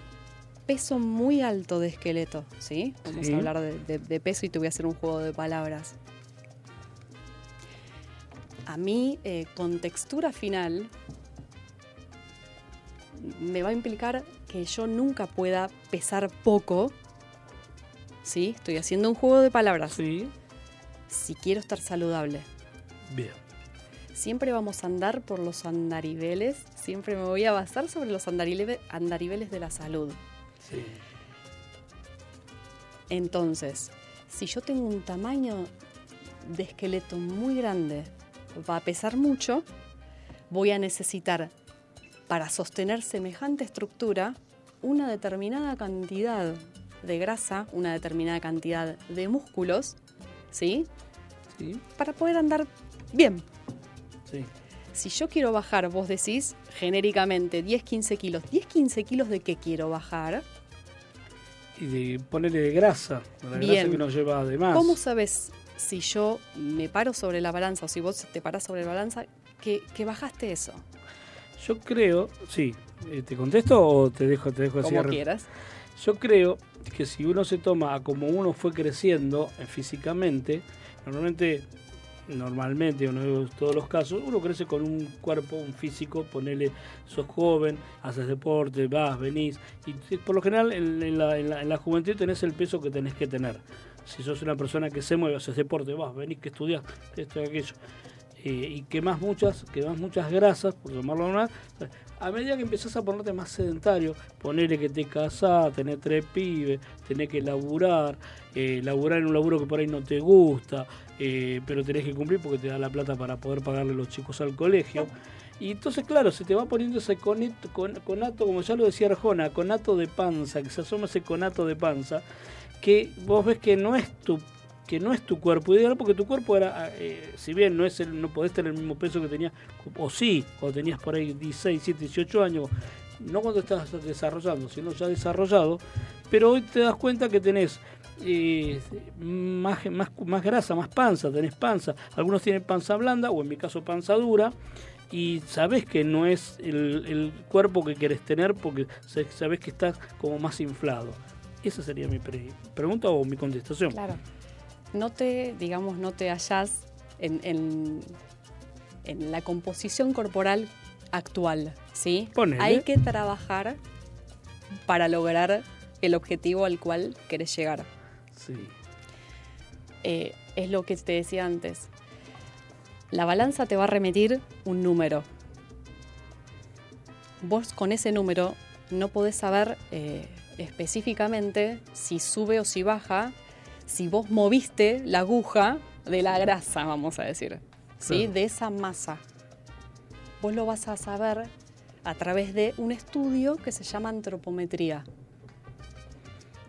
peso muy alto de esqueleto, ¿sí? Vamos Sí. a hablar de, de- de peso y te voy a hacer un juego de palabras. A mí, eh, con textura final, me va a implicar que yo nunca pueda pesar poco, ¿sí? Estoy haciendo un juego de palabras. Sí, Si quiero estar saludable. bien. Siempre vamos a andar por los andariveles, siempre me voy a basar sobre los andariveles de la salud. Sí. Entonces, si yo tengo un tamaño de esqueleto muy grande, va a pesar mucho, voy a necesitar para sostener semejante estructura una determinada cantidad de grasa, una determinada cantidad de músculos, ¿sí? Sí, Para poder andar bien. Sí. Si yo quiero bajar, vos decís genéricamente 10-15 kilos. ¿10-15 kilos de qué quiero bajar? Y de ponerle de grasa, la grasa Bien. que nos lleva además. ¿Cómo sabes si yo me paro sobre la balanza o si vos te parás sobre la balanza que, que bajaste eso? Yo creo, sí, eh, ¿te contesto o te dejo, te dejo así? Como quieras. Yo creo que si uno se toma a como uno fue creciendo eh, físicamente, normalmente, normalmente, o digo todos los casos, uno crece con un cuerpo, un físico, ponele, sos joven, haces deporte, vas, venís, y por lo general en, en la, en la- en la juventud tenés el peso que tenés que tener. Si sos una persona que se mueve, haces deporte, vas, venís, que estudias, esto y aquello. Eh, y quemás muchas, quemás muchas grasas, por llamarlo una a medida que empezás a ponerte más sedentario, ponele que te casás, tenés tres pibes, tenés que laburar, eh, laburar en un laburo que por ahí no te gusta, eh, pero tenés que cumplir porque te da la plata para poder pagarle a los chicos al colegio. Y entonces, claro, se te va poniendo ese coneto- con- conato, como ya lo decía Arjona, conato de panza, que se asoma ese conato de panza, que vos ves que no es tu que no es tu cuerpo ideal porque tu cuerpo era eh, si bien no es el no podés tener el mismo peso que tenías o sí cuando tenías por ahí 16 17 18 años no cuando estás desarrollando sino ya desarrollado pero hoy te das cuenta que tenés eh, más, más, más grasa, más panza, tenés panza. Algunos tienen panza blanda, o en mi caso panza dura, y sabés que no es el, el cuerpo que querés tener porque sa- sabés que estás como más inflado. Esa sería mi pre- pregunta o mi contestación. Claro. No te, digamos, no te hallás en, en- en la composición corporal actual, ¿sí? Ponele. Hay que trabajar para lograr el objetivo al cual querés llegar. Sí. Eh, es lo que te decía antes. La balanza te va a remitir un número. Vos con ese número no podés saber eh, específicamente si sube o si baja si vos moviste la aguja de la grasa, vamos a decir, ¿sí? Claro. De esa masa. Vos lo vas a saber a través de un estudio que se llama antropometría,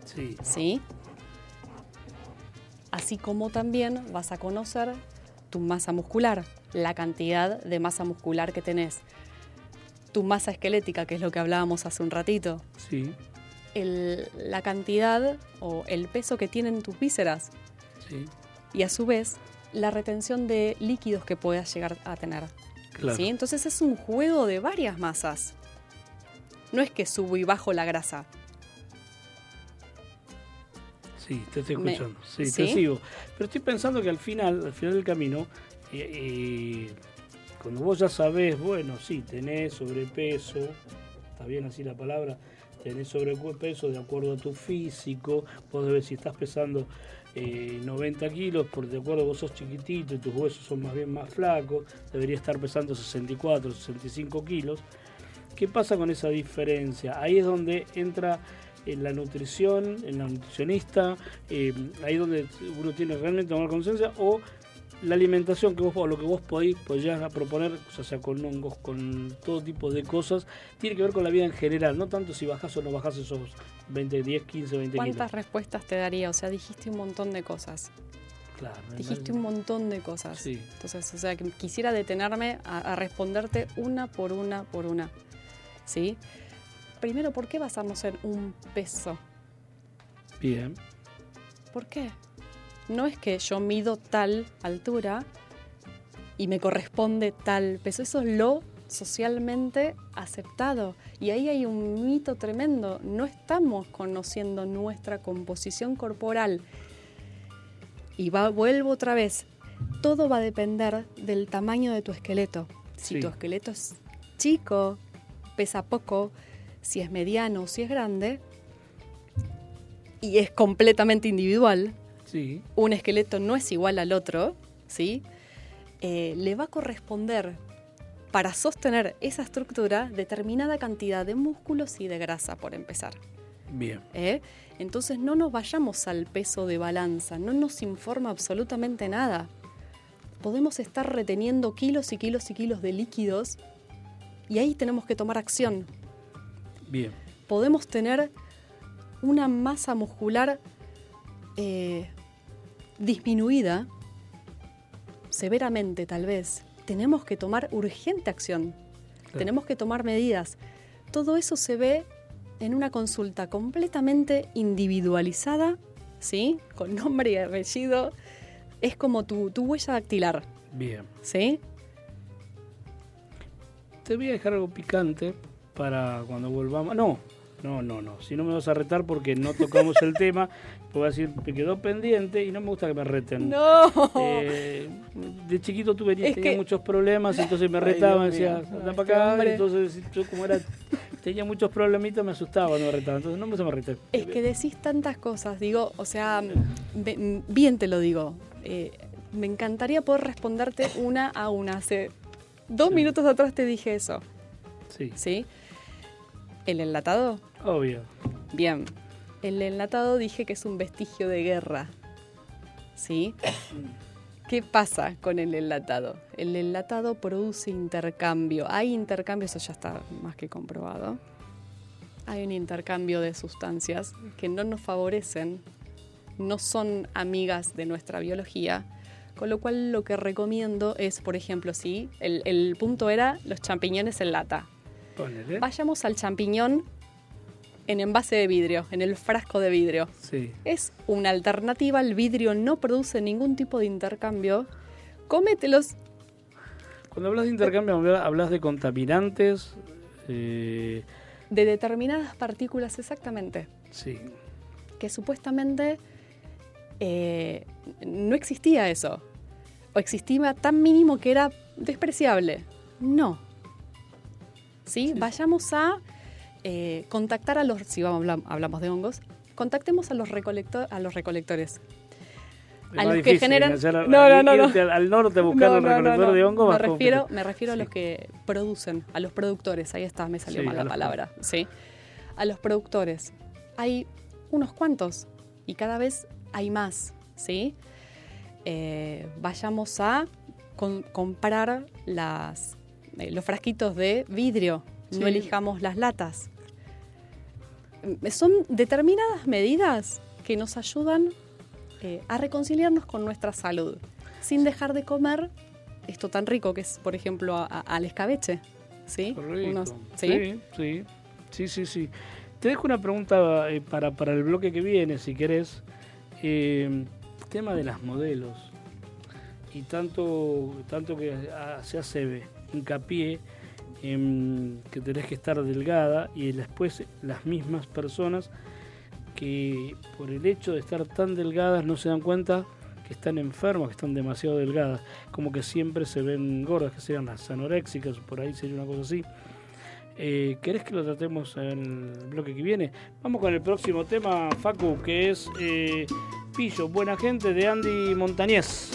Sí. ¿sí? Así como también vas a conocer tu masa muscular, la cantidad de masa muscular que tenés, tu masa esquelética, que es lo que hablábamos hace un ratito, Sí. El- la cantidad o el peso que tienen tus vísceras Sí. y a su vez la retención de líquidos que puedas llegar a tener. Claro. ¿sí? Entonces es un juego de varias masas. No es que subo y bajo la grasa. Sí, te estoy escuchando. Sí, ¿Sí? te sigo. Pero estoy pensando que al final, al final del camino, eh, eh, cuando vos ya sabés, bueno, sí, tenés sobrepeso, está bien así la palabra, tenés sobrepeso de acuerdo a tu físico, vos debes, si estás pesando eh, 90 kilos, por de acuerdo vos sos chiquitito y tus huesos son más bien más flacos, debería estar pesando 64, 65 kilos. ¿Qué pasa con esa diferencia? Ahí es donde entra en la nutrición, en la nutricionista, eh, ahí es donde uno tiene realmente tomar conciencia, o la alimentación que vos, o lo que vos podéis, proponer, o sea, con hongos, con todo tipo de cosas, tiene que ver con la vida en general, no tanto si bajás o no bajás esos 20, 10, 15, 20 ¿Cuántas kilos. respuestas te daría? O sea, dijiste un montón de cosas. Claro, Dijiste un montón de cosas. Sí. Entonces, o sea, que quisiera detenerme a, a responderte una por una por una. ¿Sí? Primero, ¿por qué basarnos en un peso? Bien, ¿Por qué? No es que yo mido tal altura y me corresponde tal peso. Eso es lo socialmente aceptado. Y ahí hay un mito tremendo. No estamos conociendo nuestra composición corporal. Y va, vuelvo otra vez. Todo va a depender del tamaño de tu esqueleto. Si Sí. tu esqueleto es chico, pesa poco, si es mediano, si es grande, y es completamente individual, sí, un esqueleto no es igual al otro, ¿sí? Eh, le va a corresponder para sostener esa estructura determinada cantidad de músculos y de grasa, por empezar. bien, ¿eh? Entonces no nos vayamos al peso de balanza, no nos informa absolutamente nada. Podemos estar reteniendo kilos y kilos y kilos de líquidos y ahí tenemos que tomar acción. bien, Podemos tener una masa muscular eh, disminuida, severamente tal vez. Tenemos que tomar urgente acción. Claro. Tenemos que tomar medidas. Todo eso se ve en una consulta completamente individualizada, ¿sí? Con nombre y apellido. Es como tu, tu huella dactilar, bien. ¿sí? Te voy a dejar algo picante para cuando volvamos. No, no, no, no. Si no me vas a retar porque no tocamos el tema, puedo decir, me quedó pendiente y no me gusta que me reten. No. Eh, de chiquito tuve tenía que- muchos problemas, entonces me Ay, retaban, decía, anda para acá, entonces yo como era, tenía muchos problemitas, me asustaba cuando me retaban, entonces no me se me reté. Es que decís tantas cosas, digo, o sea, bien te lo digo. Eh, me encantaría poder responderte una a una. Hace dos Sí. minutos atrás te dije eso, Sí, ¿sí? El enlatado, obvio. bien. El enlatado dije que es un vestigio de guerra, ¿sí? ¿Qué pasa con el enlatado? El enlatado produce intercambio. Hay intercambio, eso ya está más que comprobado. Hay un intercambio de sustancias que no nos favorecen, no son amigas de nuestra biología, con lo cual lo que recomiendo es, por ejemplo, si el, el punto era los champiñones en lata. Ponele. Vayamos al champiñón en envase de vidrio, en el frasco de vidrio. Sí, Es una alternativa, el vidrio no produce ningún tipo de intercambio. Cómetelos, cuando hablas de intercambio, habla- hablas de contaminantes, eh, de determinadas partículas exactamente, sí, que supuestamente eh, no existía eso, o existía tan mínimo que era despreciable. No. ¿Sí? Vayamos a eh, contactar a los, si vamos, hablamos de hongos, contactemos a los, recolector, a los recolectores. A los que generan. No, no, no, Al norte buscando un recolector de hongos. Me refiero, me refiero a los que producen, a los productores. Ahí está, me salió mal la palabra. Sí. A los productores. Hay unos cuantos y cada vez hay más. ¿sí? Eh, vayamos a con, comprar las, eh, los frasquitos de vidrio. No elijamos las latas. Mm, son determinadas medidas que nos ayudan eh, a reconciliarnos con nuestra salud, sin dejar de comer esto tan rico que es, por ejemplo, al escabeche. ¿Sí? ¿sí? ¿sí? sí, sí, Te dejo una pregunta eh, para, para, el bloque que viene, si querés. Eh, tema de las modelos. Y tanto, tanto que ah, se hace hincapié eh, que tenés que estar delgada y después las mismas personas que por el hecho de estar tan delgadas no se dan cuenta que están enfermas, que están demasiado delgadas, como que siempre se ven gordas, que sean las anoréxicas, por ahí sería una cosa así. Eh, ¿Querés que lo tratemos en el bloque que viene? Vamos con el próximo tema, Facu, que es eh, Pillo, buena gente de Andy Montañez.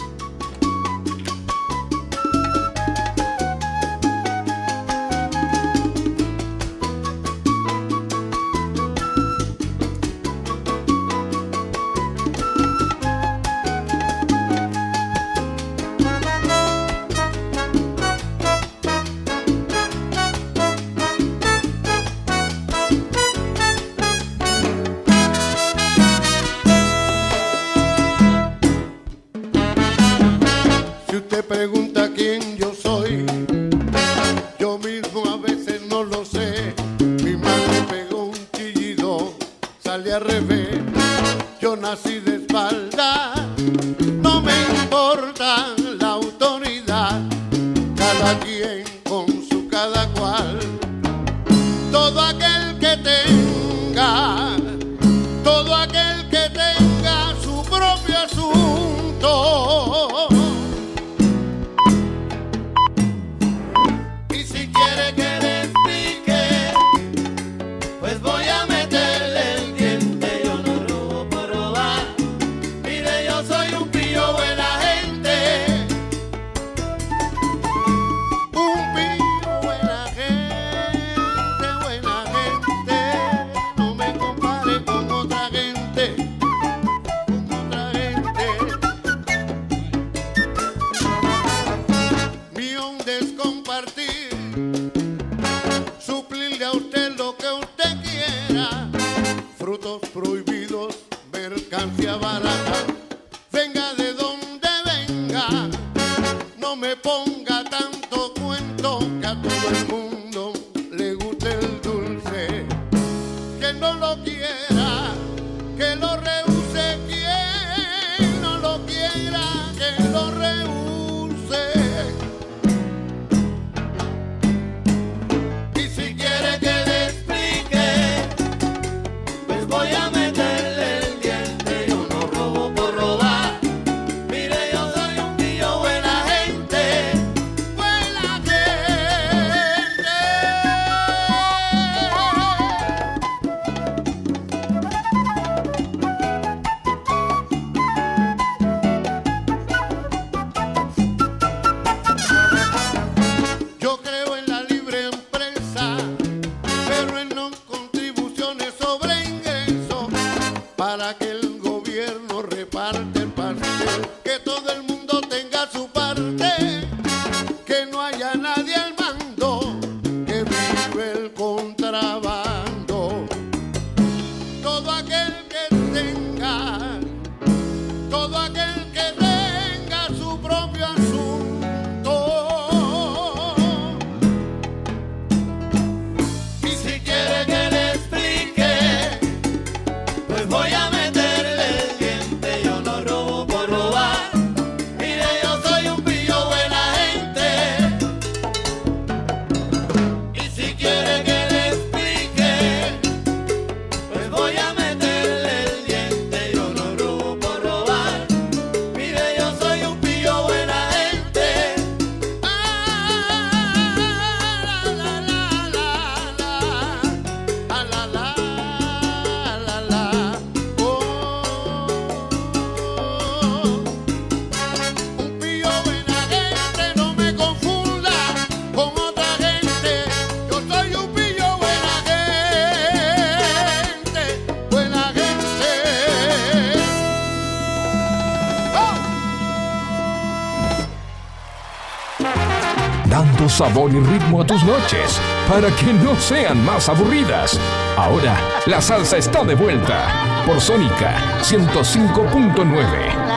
A tus noches, para que no sean más aburridas. Ahora, la salsa está de vuelta por Sónica 105.9.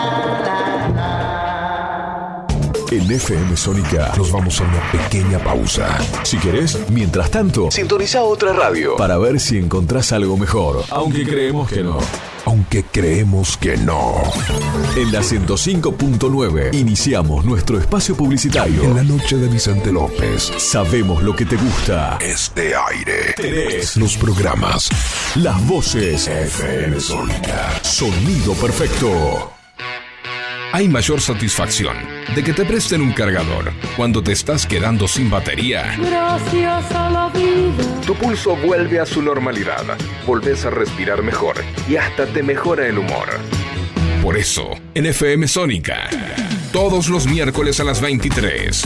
En FM Sónica nos vamos a una pequeña pausa. Si querés, mientras tanto, sintoniza otra radio para ver si encontrás algo mejor. Aunque creemos que no. Aunque creemos que no. En la 105.9 iniciamos nuestro espacio publicitario. En la noche de Vicente López. Sabemos lo que te gusta. Este aire. Tenés los programas. Las voces. FM Sónica. Sonido perfecto. Hay mayor satisfacción de que te presten un cargador cuando te estás quedando sin batería. Gracias a la vida. Tu pulso vuelve a su normalidad, volvés a respirar mejor y hasta te mejora el humor. Por eso, en FM Sónica, todos los miércoles a las 23,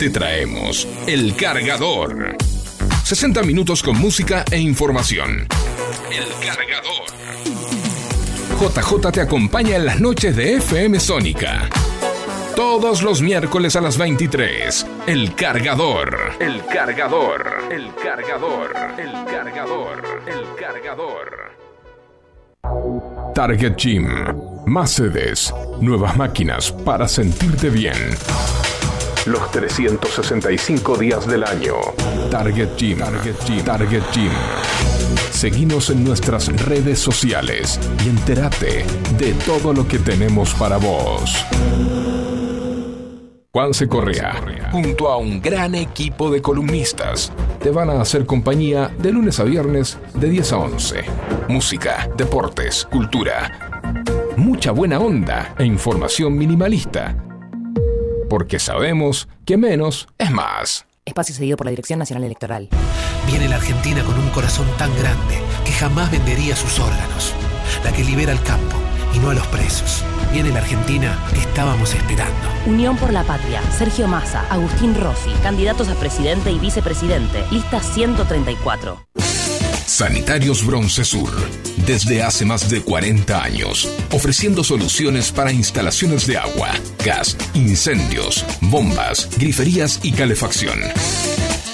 te traemos El Cargador. 60 minutos con música e información. El Cargador. JJ te acompaña en las noches de FM Sónica. Todos los miércoles a las 23. El cargador. El cargador. El cargador. El cargador. Target Gym. Más sedes. Nuevas máquinas para sentirte bien. Los 365 días del año. Target Gym. Target Gym. Target Gym. Seguinos en nuestras redes sociales y entérate de todo lo que tenemos para vos. Juanse Correa, junto a un gran equipo de columnistas, te van a hacer compañía de lunes a viernes de 10 a 11. Música, deportes, cultura, mucha buena onda e información minimalista. Porque sabemos que menos es más. Espacio cedido por la Dirección Nacional Electoral. Viene la Argentina con un corazón tan grande que jamás vendería sus órganos. La que libera al campo y no a los presos. Viene la Argentina que estábamos esperando. Unión por la Patria, Sergio Massa, Agustín Rossi, candidatos a presidente y vicepresidente. Lista 134. Sanitarios Bronce Sur, desde hace más de 40 años, ofreciendo soluciones para instalaciones de agua, gas, incendios, bombas, griferías y calefacción.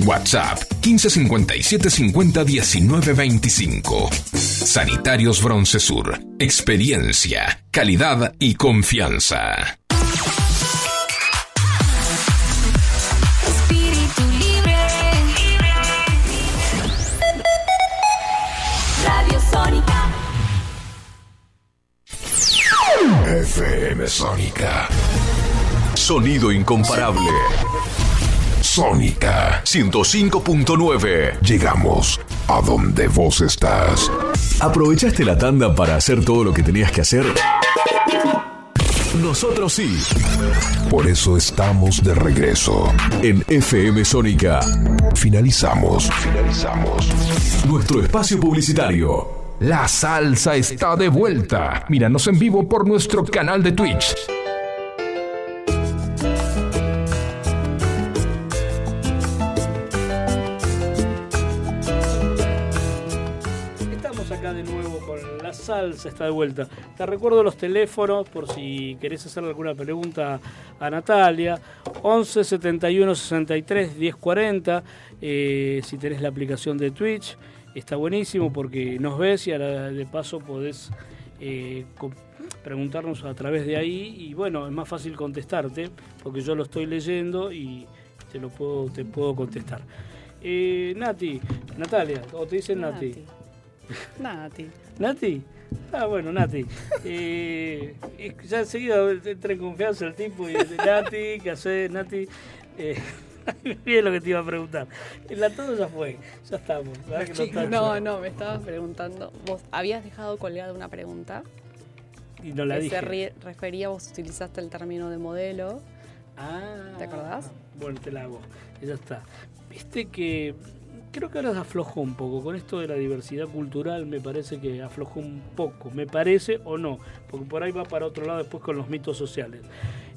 WhatsApp 1557 50 19 25. Sanitarios Broncesur. Experiencia, calidad y confianza. Espíritu libre. Radio Sónica. FM Sónica. Sonido incomparable. Sónica 105.9. Llegamos a donde vos estás. ¿Aprovechaste la tanda para hacer todo lo que tenías que hacer? Nosotros sí. Por eso estamos de regreso. En FM Sónica. Finalizamos. Finalizamos. Nuestro espacio publicitario. La salsa está de vuelta. Míranos en vivo por nuestro canal de Twitch. Salsa, está de vuelta. Te recuerdo los teléfonos por si querés hacer alguna pregunta a Natalia. 11 71 63 10 40. Eh, si tenés la aplicación de Twitch, está buenísimo porque nos ves y a la- de paso podés eh, preguntarnos a través de ahí. Y bueno, es más fácil contestarte porque yo lo estoy leyendo y te lo puedo, te puedo contestar. Eh, Nati, Natalia, o te dicen Nati. Nati. ¿Nati? Ah, bueno, Nati. Eh, y ya enseguida entra en confianza el tipo y dice, Nati, ¿qué haces, Nati? Eh, bien lo que te iba a preguntar. La todo ya fue, ya estamos. ¿verdad que no No, no, me estabas preguntando. Vos habías dejado colgada una pregunta Y no la que dije. se refería, vos utilizaste el término de modelo. Ah, ¿Te acordás? Bueno, te la hago. Ya está. Viste que Creo que ahora aflojó un poco. Con esto de la diversidad cultural me parece que aflojó un poco. Me parece o no. Porque por ahí va para otro lado después con los mitos sociales.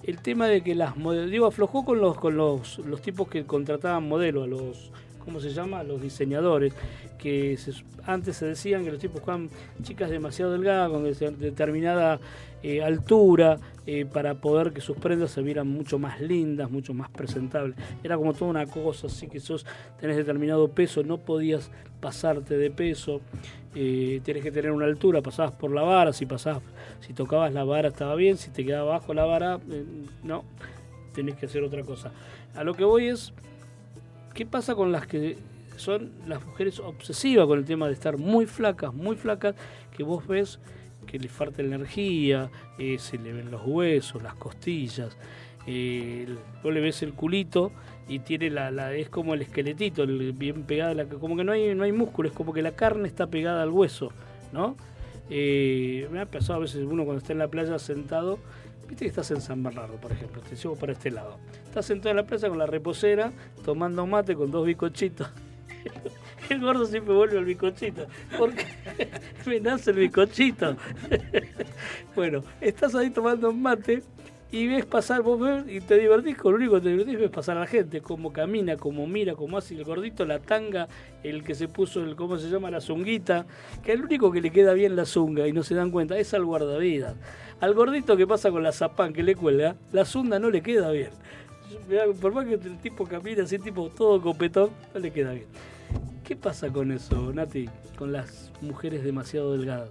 El tema de que las modelos... Digo, aflojó con los, con los, los tipos que contrataban modelos, a los... ¿Cómo se llama? A los diseñadores. Que antes se decían que los tipos jugaban chicas demasiado delgadas, con de- determinada eh, altura, eh, para poder que sus prendas se vieran mucho más lindas, mucho más presentables. Era como toda una cosa, así que sos, tenés determinado peso, no podías pasarte de peso, eh, tenés que tener una altura, pasabas por la vara, si pasabas, si tocabas la vara estaba bien, si te quedaba bajo la vara, eh, no, tenés que hacer otra cosa. A lo que voy es, ¿qué pasa con las que son las mujeres obsesivas con el tema de estar muy flacas, muy flacas, que vos ves que les falta energía, eh, se le ven los huesos, las costillas, eh, vos le ves el culito y tiene la, la- es como el esqueletito, el- bien pegada, la, como que no hay, no hay músculo, es como que la carne está pegada al hueso, ¿no? Eh, me ha pasado a veces uno cuando está en la playa sentado, viste que estás en San Bernardo, por ejemplo, te llevo para este lado. Estás sentado en la playa con la reposera, tomando mate con dos bicochitos. El gordo siempre vuelve al bicochito. Porque me nace el bicochito. bueno, estás ahí tomando un mate y ves pasar, vos ves y te divertís, con lo único que te divertís ves pasar a la gente, cómo camina, cómo mira, cómo hace el gordito, la tanga, el que se puso, el ¿cómo se llama? La zunguita, que es el único que le queda bien la zunga y no se dan cuenta, es al guardavidas. Al gordito que pasa con la zapán que le cuelga, la zunga no le queda bien. Por más que el tipo camina así, tipo todo copetón, no le queda bien. ¿Qué pasa con eso, Nati? Con las mujeres demasiado delgadas.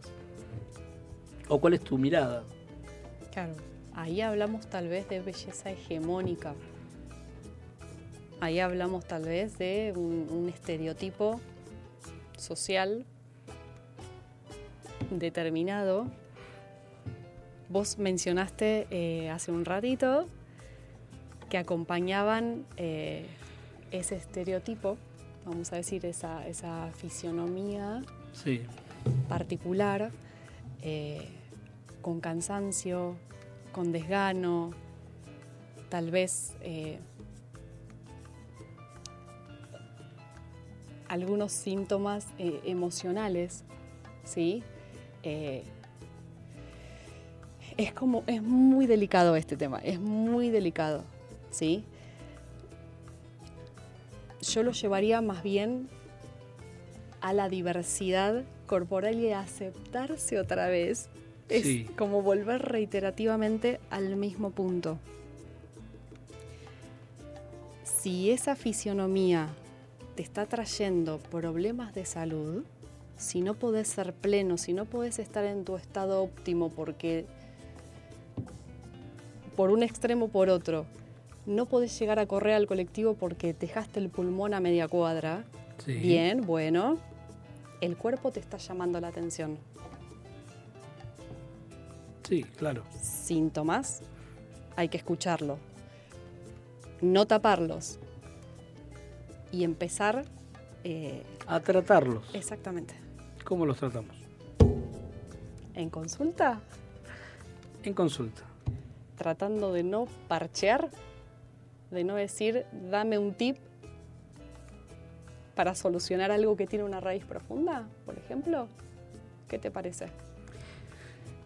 ¿O cuál es tu mirada? Claro, ahí hablamos tal vez de belleza hegemónica. Ahí hablamos tal vez de un, estereotipo social determinado. Vos mencionaste eh, hace un ratito que acompañaban eh, ese estereotipo, vamos a decir, esa, esa fisionomía Sí. particular, eh, con cansancio, con desgano, tal vez eh, algunos síntomas eh, emocionales, ¿sí? Es como, es muy delicado este tema, es muy delicado, ¿sí? Yo lo llevaría más bien a la diversidad corporal y a aceptarse otra vez. Es Sí. como volver reiterativamente al mismo punto. Si esa fisionomía te está trayendo problemas de salud, si no podés ser pleno, si no podés estar en tu estado óptimo porque por un extremo o por otro, no podés llegar a correr al colectivo porque dejaste el pulmón a media cuadra, Sí. bien, bueno, el cuerpo te está llamando la atención. Sí, claro. Síntomas, hay que escucharlo, no taparlos y empezar eh, A tratarlos. exactamente. ¿Cómo los tratamos? En consulta, En consulta. tratando de no parchear, de no decir, dame un tip para solucionar algo que tiene una raíz profunda, por ejemplo. ¿Qué te parece?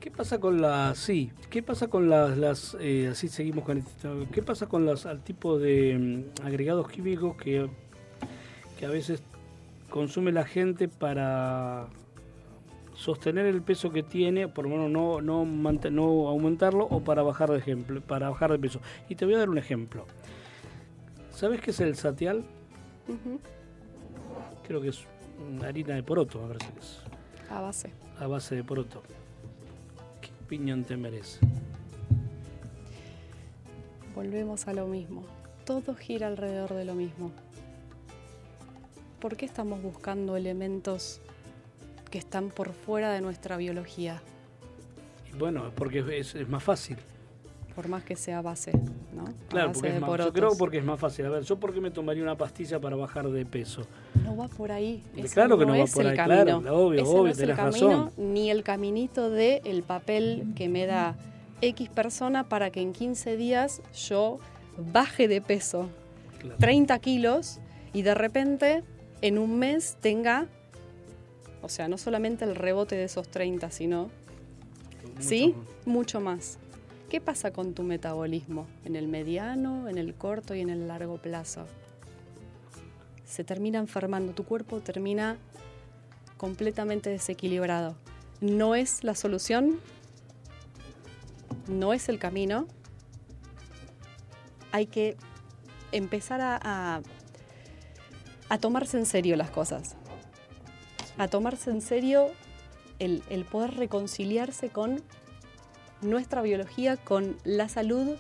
¿Qué pasa con las, sí, qué pasa con las, las eh, así seguimos con esto, qué pasa con los al tipo de mm, agregados químicos que, que a veces consume la gente para sostener el peso que tiene, por lo menos no, no, no aumentarlo o para bajar de ejemplo, para bajar de peso. Y te voy a dar un ejemplo. ¿Sabes qué es el satial? Creo que es harina de poroto, me parece que es. A base. A base de poroto. ¿Qué opinión te merece? Volvemos a lo mismo. Todo gira alrededor de lo mismo. ¿Por qué estamos buscando elementos que están por fuera de nuestra biología? Bueno, porque es, es más fácil. Por más que sea base, ¿no? Claro, base porque es más, yo creo porque es más fácil. A ver, ¿yo por qué me tomaría una pastilla para bajar de peso? No va por ahí. Ese Claro que no va es por ahí, camino. claro, obvio, Ese obvio, no es el camino, razón. ni el caminito de el papel que me da X persona para que en 15 días yo baje de peso Claro. 30 kilos y de repente en un mes tenga, o sea, no solamente el rebote de esos 30, sino, ¿sí? Mucho más. ¿Qué pasa con tu metabolismo en el mediano, en el corto y en el largo plazo? Se termina enfermando, tu cuerpo termina completamente desequilibrado. No es la solución, no es el camino. Hay que empezar a, a- a tomarse en serio las cosas. A tomarse en serio el, el poder reconciliarse con nuestra biología, con la salud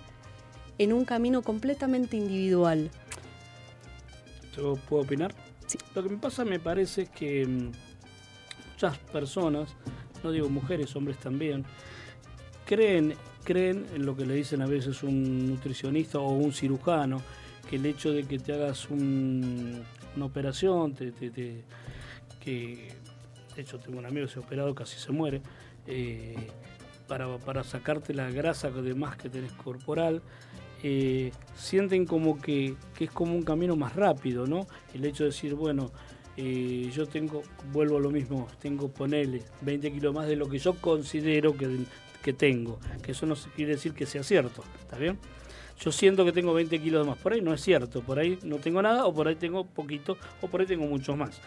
en un camino completamente individual. ¿Yo puedo opinar? Lo que me pasa, me parece, es que mm, muchas personas, no digo mujeres, hombres también, creen, creen en lo que le dicen a veces un nutricionista o un cirujano, que el hecho de que te hagas un- una operación, te, te- te- que de hecho tengo un amigo que se ha operado, casi se muere, eh, para, para sacarte la grasa de más que tenés corporal, eh, sienten como que, que es como un camino más rápido, ¿no? El hecho de decir, bueno, eh, yo tengo, vuelvo a lo mismo, tengo, ponele 20 kilos más de lo que yo considero que, que tengo, que eso no quiere decir que sea cierto, ¿está bien? Yo siento que tengo 20 kilos de más, por ahí no es cierto, por ahí no tengo nada, o por ahí tengo poquito, o por ahí tengo muchos más.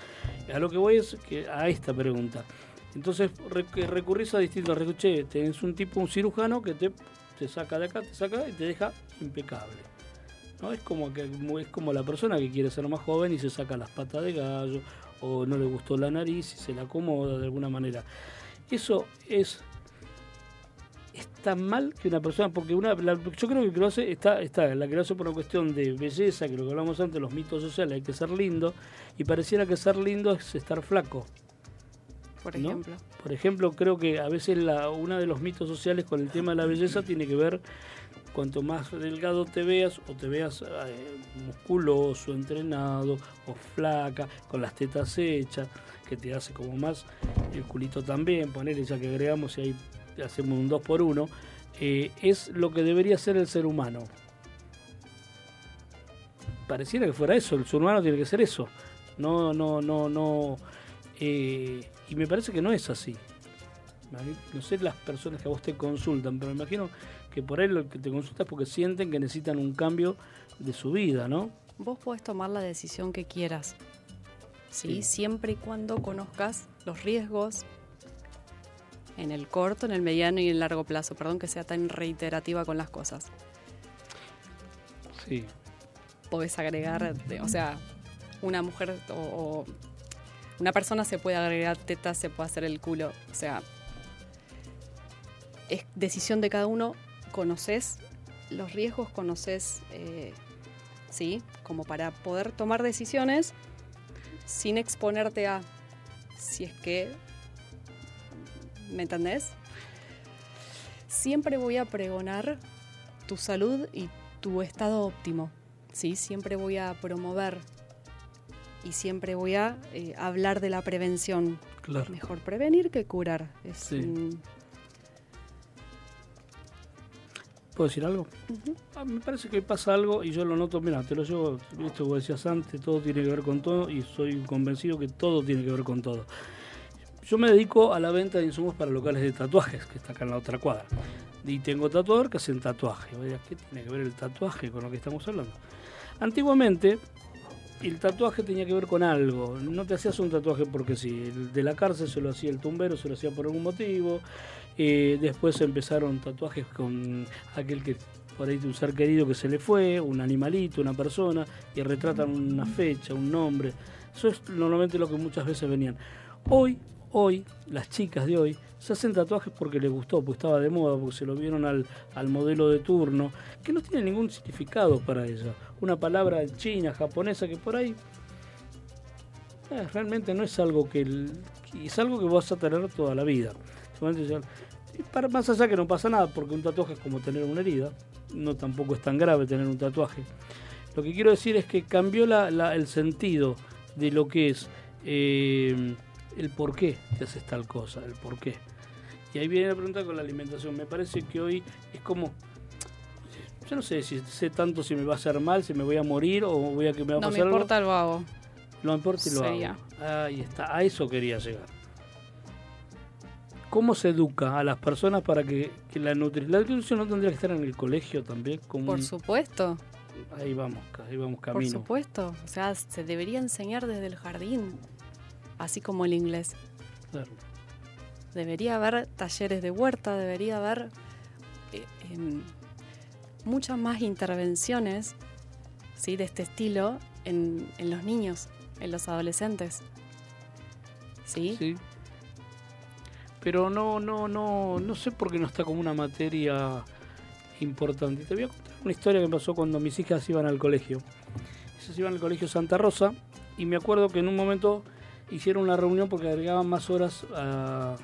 A lo que voy es que a esta pregunta. Entonces rec- recurrís a distintos. Che, tenés un tipo, un cirujano que te, te saca de acá, te saca y te deja impecable. ¿no? Es como que es como la persona que quiere ser más joven y se saca las patas de gallo, o no le gustó la nariz y se la acomoda de alguna manera. Eso es está mal que una persona, porque una, la- yo creo que, hace, está, está, la que lo hace por una cuestión de belleza, que lo que hablamos antes, los mitos sociales, hay que ser lindo, y pareciera que ser lindo es estar flaco. Por ¿no? ejemplo. Por ejemplo, creo que a veces la, uno de los mitos sociales con el tema de la belleza tiene que ver cuanto más delgado te veas o te veas eh, musculoso, entrenado o flaca, con las tetas hechas, que te hace como más el culito también, ponerle ya que agregamos y ahí hacemos un 2 por 1 es lo que debería ser el ser humano. Pareciera que fuera eso, el ser humano tiene que ser eso. No, no, no, no. eh, y me parece que no es así. No sé las personas que a vos te consultan, pero me imagino que por ahí lo que te consultas es porque sienten que necesitan un cambio de su vida, ¿no? Vos podés tomar la decisión que quieras, ¿sí? Sí. Siempre y cuando conozcas los riesgos en el corto, en el mediano y en el largo plazo. Perdón que sea tan reiterativa con las cosas. Sí. Podés agregar, o sea, una mujer o, o una persona se puede agregar tetas, se puede hacer el culo. O sea, es decisión de cada uno. Conoces los riesgos, conoces, eh, sí, como para poder tomar decisiones sin exponerte a si es que, ¿me entendés? Siempre voy a pregonar tu salud y tu estado óptimo, sí, siempre voy a promover y siempre voy a eh, hablar de la prevención. Claro. Mejor prevenir que curar. Es Sí. ¿Puedo decir algo? Ujú. Ah, me parece que pasa algo y yo lo noto, mira, te lo llevo, esto que decías antes, todo tiene que ver con todo y soy convencido que todo tiene que ver con todo. Yo me dedico a la venta de insumos para locales de tatuajes, que está acá en la otra cuadra. Y tengo tatuador que hacen tatuaje. ¿Qué tiene que ver el tatuaje con lo que estamos hablando? Antiguamente, el tatuaje tenía que ver con algo. No te hacías un tatuaje porque sí. El de la cárcel se lo hacía el tumbero, se lo hacía por algún motivo. Eh, después empezaron tatuajes con aquel que por ahí un ser querido que se le fue, un animalito, una persona, y retratan una fecha, un nombre. Eso es normalmente lo que muchas veces venían. Hoy, hoy, las chicas de hoy se hacen tatuajes porque les gustó, porque estaba de moda, porque se lo vieron al, al modelo de turno, que no tiene ningún significado para ella. Una palabra china, japonesa, que por ahí eh, realmente no es algo que, es algo que vas a tener toda la vida. Para, más allá que no pasa nada, porque un tatuaje es como tener una herida, no tampoco es tan grave tener un tatuaje. Lo que quiero decir es que cambió el sentido de lo que es eh, el por qué te haces tal cosa, el por qué. Y ahí viene la pregunta con la alimentación. Me parece que hoy es como, yo no sé si sé tanto si me va a hacer mal, si me voy a morir o voy a que me va a No me pasar algo. importa, lo hago. Lo aporte y lo Sería. hago. Ahí está, a eso quería llegar. ¿Cómo se educa a las personas para que, que la nutrición... La nutrición no tendría que estar en el colegio también? Como Por un- supuesto, Ahí vamos, ahí vamos por camino. supuesto. O sea, se debería enseñar desde el jardín, así como el inglés. Claro. Debería haber talleres de huerta, debería haber eh, em, muchas más intervenciones ¿sí? de este estilo en, en los niños, en los adolescentes. ¿Sí? Sí. Pero no, no, no, no sé por qué no está como una materia importante. Te voy a contar una historia que pasó cuando mis hijas iban al colegio. Ellas iban al colegio Santa Rosa y me acuerdo que en un momento hicieron una reunión porque agregaban más horas ah,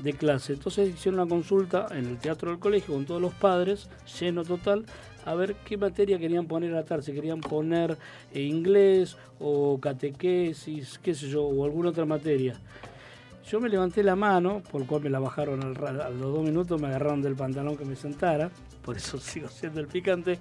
de clase. Entonces hicieron una consulta en el teatro del colegio con todos los padres, lleno total, a ver qué materia querían poner a la tarde. Si querían poner eh, inglés o catequesis, qué sé yo, o alguna otra materia. Yo me levanté la mano, por lo cual me la bajaron al a los dos minutos, me agarraron del pantalón que me sentara, por eso sigo siendo el picante,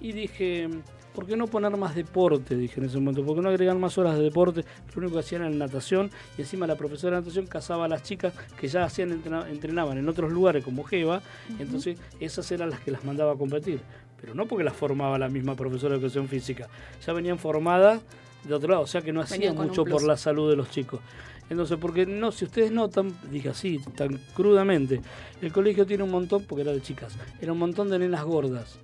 y dije, ¿por qué no poner más deporte? Dije en ese momento, ¿por qué no agregar más horas de deporte? Lo único que hacían era natación, y encima la profesora de natación casaba a las chicas que ya hacían entrena- entrenaban en otros lugares como Jeva, entonces esas eran las que las mandaba a competir. Pero no porque las formaba la misma profesora de educación física, ya venían formadas de otro lado, o sea que no hacían mucho por la salud de los chicos. Entonces, porque no, si ustedes notan, dije así, tan crudamente, el colegio tiene un montón, porque era de chicas, era un montón de nenas gordas.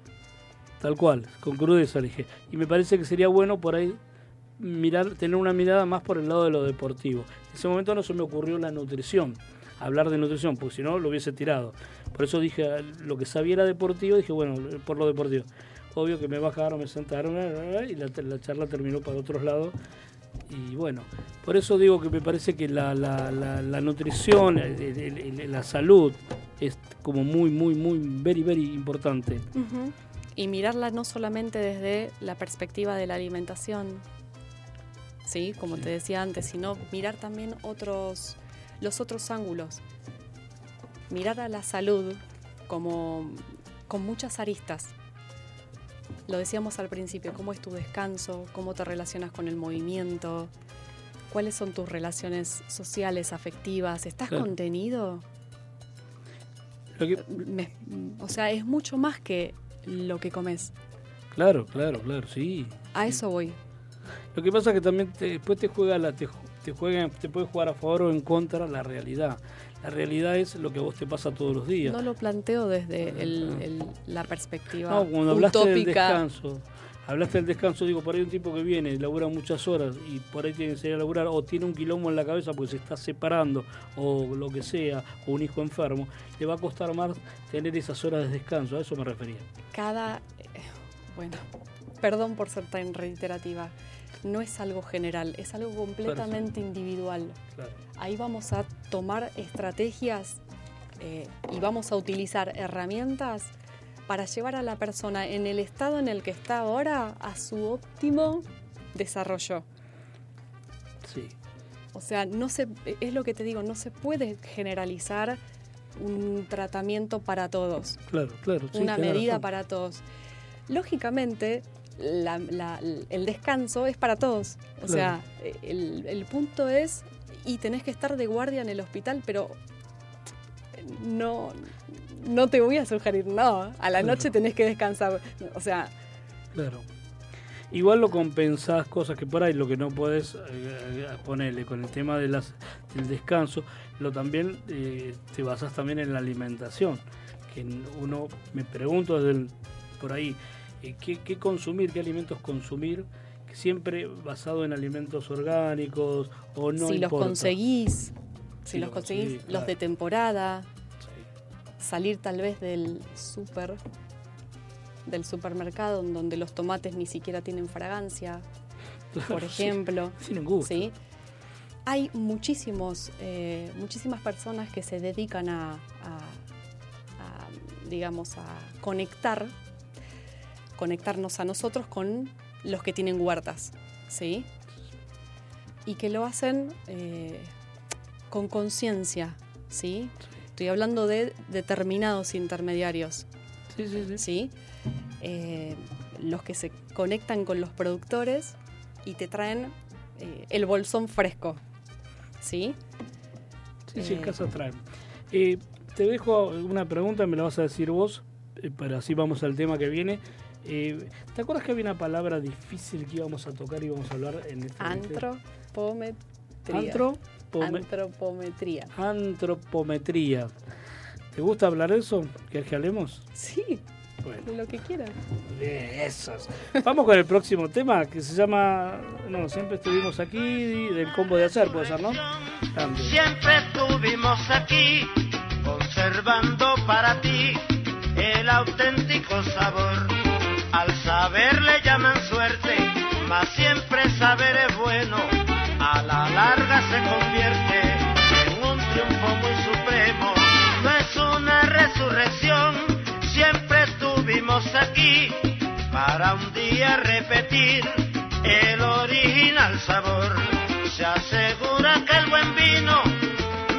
Tal cual, con crudeza le dije. Y me parece que sería bueno por ahí mirar, tener una mirada más por el lado de lo deportivo. En ese momento no se me ocurrió la nutrición, hablar de nutrición, porque si no lo hubiese tirado. Por eso dije, lo que sabía era deportivo, dije, bueno, por lo deportivo. Obvio que me bajaron, me sentaron y la, la charla terminó para otros lados. Y bueno, por eso digo que me parece que la, nutrición, la salud es como muy, muy, muy, very, very importante. Ujú. Y mirarla no solamente desde la perspectiva de la alimentación, ¿sí? Como te decía antes, sino mirar también otros, los otros ángulos. Mirar a la salud como con muchas aristas. Lo decíamos al principio, cómo es tu descanso, cómo te relacionas con el movimiento, cuáles son tus relaciones sociales, afectivas, ¿estás Claro. contenido? Lo que- Me- o sea, es mucho más que lo que comes. claro, claro, claro, sí. A eso voy. Lo que pasa es que también te- después te juega la te, te juega te puede jugar a favor o en contra la realidad. La realidad es lo que a vos te pasa todos los días. No lo planteo desde el- el- la perspectiva No, cuando hablaste del descanso, hablaste del descanso, digo, por ahí un tipo que viene, labura muchas horas y por ahí tiene que salir a laburar, o tiene un quilombo en la cabeza porque se está separando, o lo que sea, o un hijo enfermo, le va a costar más tener esas horas de descanso, a eso me refería. Cada. bueno, perdón por ser tan reiterativa. No es algo general, es algo completamente individual. Claro. Ahí vamos a tomar estrategias eh, y vamos a utilizar herramientas para llevar a la persona en el estado en el que está ahora a su óptimo desarrollo. Sí. O sea, no se, es lo que te digo, no se puede generalizar un tratamiento para todos, Claro, claro. sí, una medida razón. para todos. Lógicamente, la- la- el descanso es para todos. O Claro. sea, el, el punto es, y tenés que estar de guardia en el hospital, pero no, no te voy a sugerir, no, a la Claro. noche tenés que descansar. O sea, Claro. Igual lo compensás cosas que por ahí lo que no puedes eh, ponerle con el tema de las, del descanso, lo también eh, te basás también en la alimentación. Que uno me pregunto desde el- por ahí eh, ¿qué, qué consumir, qué alimentos consumir, siempre basado en alimentos orgánicos o no si los conseguís, si Si los lo conseguís, conseguís, los claro. de temporada, salir tal vez del súper, del supermercado en donde los tomates ni siquiera tienen fragancia, Claro, por ejemplo. tienen gusto. ¿sí? Hay muchísimos, eh, muchísimas personas que se dedican a, a- a, digamos, a conectar, conectarnos a nosotros con los que tienen huertas, ¿sí? Y que lo hacen eh, con conciencia, ¿sí? Estoy hablando de determinados intermediarios. Sí, sí, sí. ¿sí? Eh, los que se conectan con los productores y te traen eh, el bolsón fresco. ¿Sí? Sí, sí, Eh, casa traen. Eh, te dejo una pregunta, me la vas a decir vos, pero así vamos al tema que viene. Eh, ¿Te acuerdas que había una palabra difícil que íbamos a tocar y íbamos a hablar en este Antropometría. Antro- pome- Antropometría. Antropometría. ¿Te gusta hablar de eso? ¿Quieres que hablemos? Sí, Bueno, lo que quieras. de esas. Vamos con el próximo tema que se llama. No, siempre estuvimos aquí del combo de hacer, puede ser, ¿no? También. Siempre estuvimos aquí, conservando para ti el auténtico sabor. Al saber le llaman suerte, mas siempre saber es bueno. A la larga se convierte en un triunfo muy supremo. No es una resurrección, siempre estuvimos aquí para un día repetir el original sabor. Se asegura que el buen vino,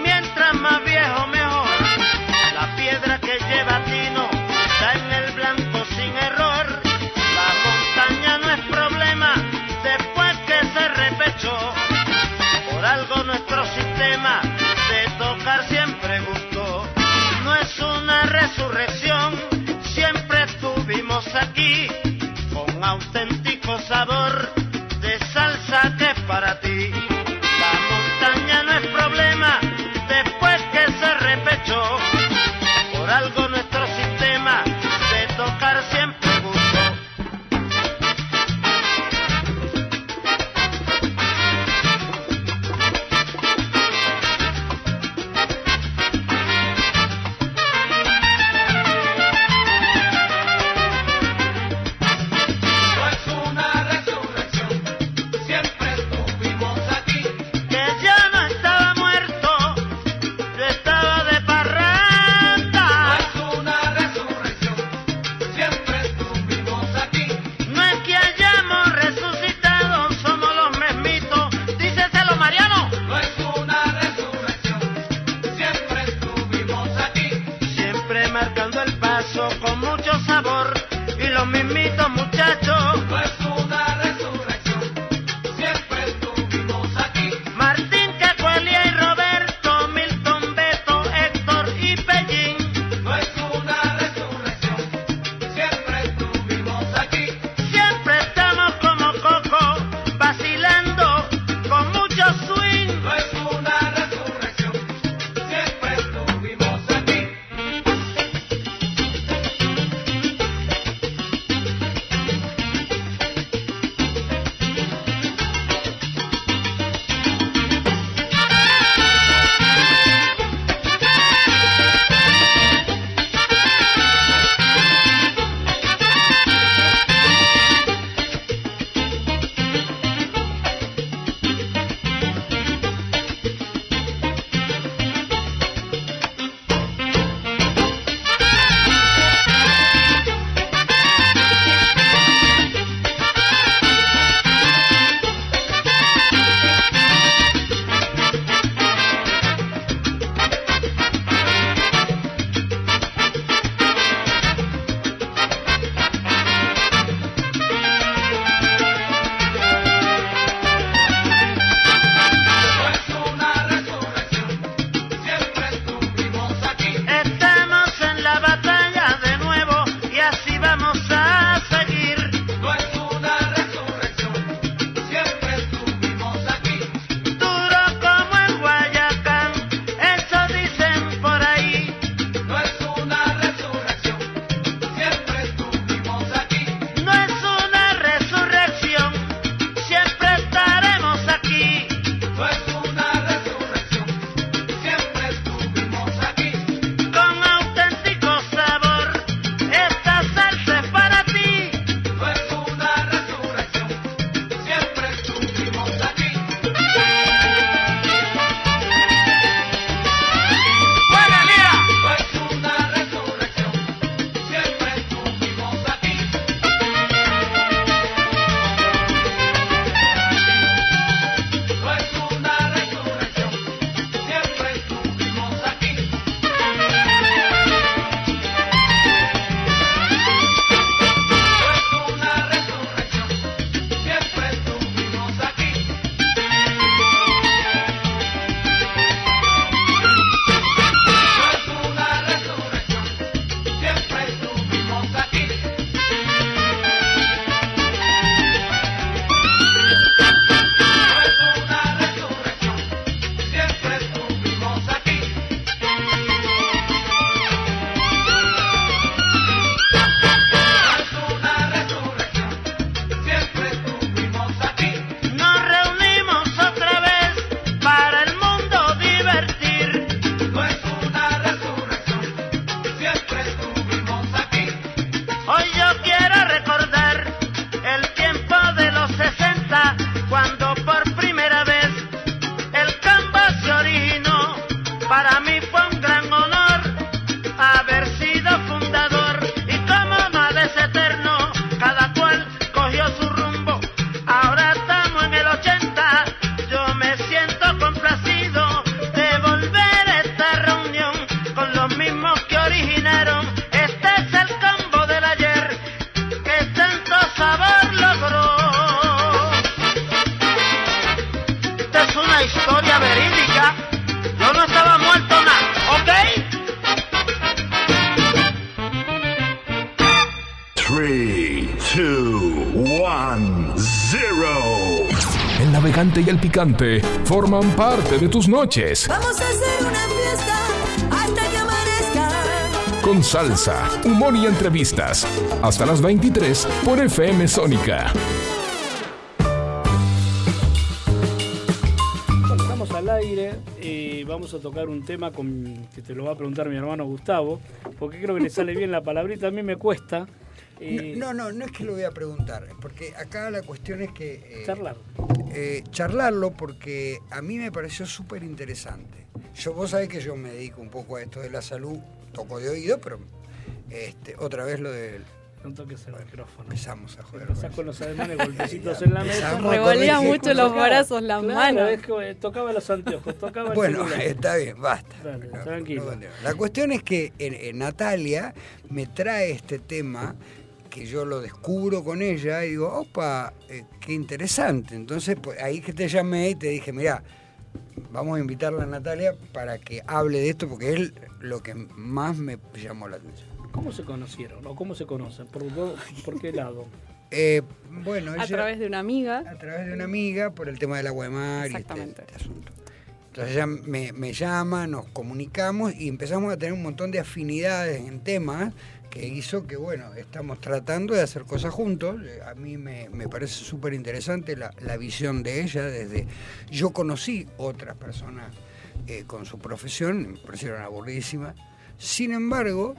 mientras más viejo siempre gustó. No es una resurrección, siempre estuvimos aquí con auténtico sabor picante forman parte de tus noches. Vamos a hacer una fiesta hasta que amanezca. Con salsa, humor y entrevistas. Hasta las 23 por FM Sónica. Bueno, estamos al aire y vamos a tocar un tema con, que te lo va a preguntar mi hermano Gustavo, porque creo que le sale bien la palabrita, a mí me cuesta. Eh, No, no, no es que lo voy a preguntar, porque acá la cuestión es que... eh, Charlar. eh, charlarlo porque a mí me pareció súper interesante. Yo, vos sabés que yo me dedico un poco a esto de la salud, toco de oído, pero este, otra vez lo del... No toques el micrófono. Empezamos a joder. Empezás con los ademanes, golpecitos en la mesa. Revolía mucho los brazos, las claro, manos. eh, tocaba los anteojos, tocaba el Bueno, celular. está bien, basta. Dale, No, tranquilo. la cuestión es que en- en Natalia me trae este tema que yo lo descubro con ella y digo, opa, eh, qué interesante. Entonces, pues, ahí que te llamé y te dije, mira, vamos a invitarla a Natalia para que hable de esto porque es lo que más me llamó la atención. ¿Cómo se conocieron o cómo se conocen? ¿Por, por qué lado? Eh, bueno, A ella- través de una amiga. a través de una amiga por el tema del agua de mar y este, Exactamente. este asunto. Entonces ella me, me llama, nos comunicamos y empezamos a tener un montón de afinidades en temas que hizo que, bueno, estamos tratando de hacer cosas juntos. A mí me, me parece súper interesante la, la visión de ella desde... Yo conocí otras personas eh, con su profesión, me parecieron aburridísimas. Sin embargo,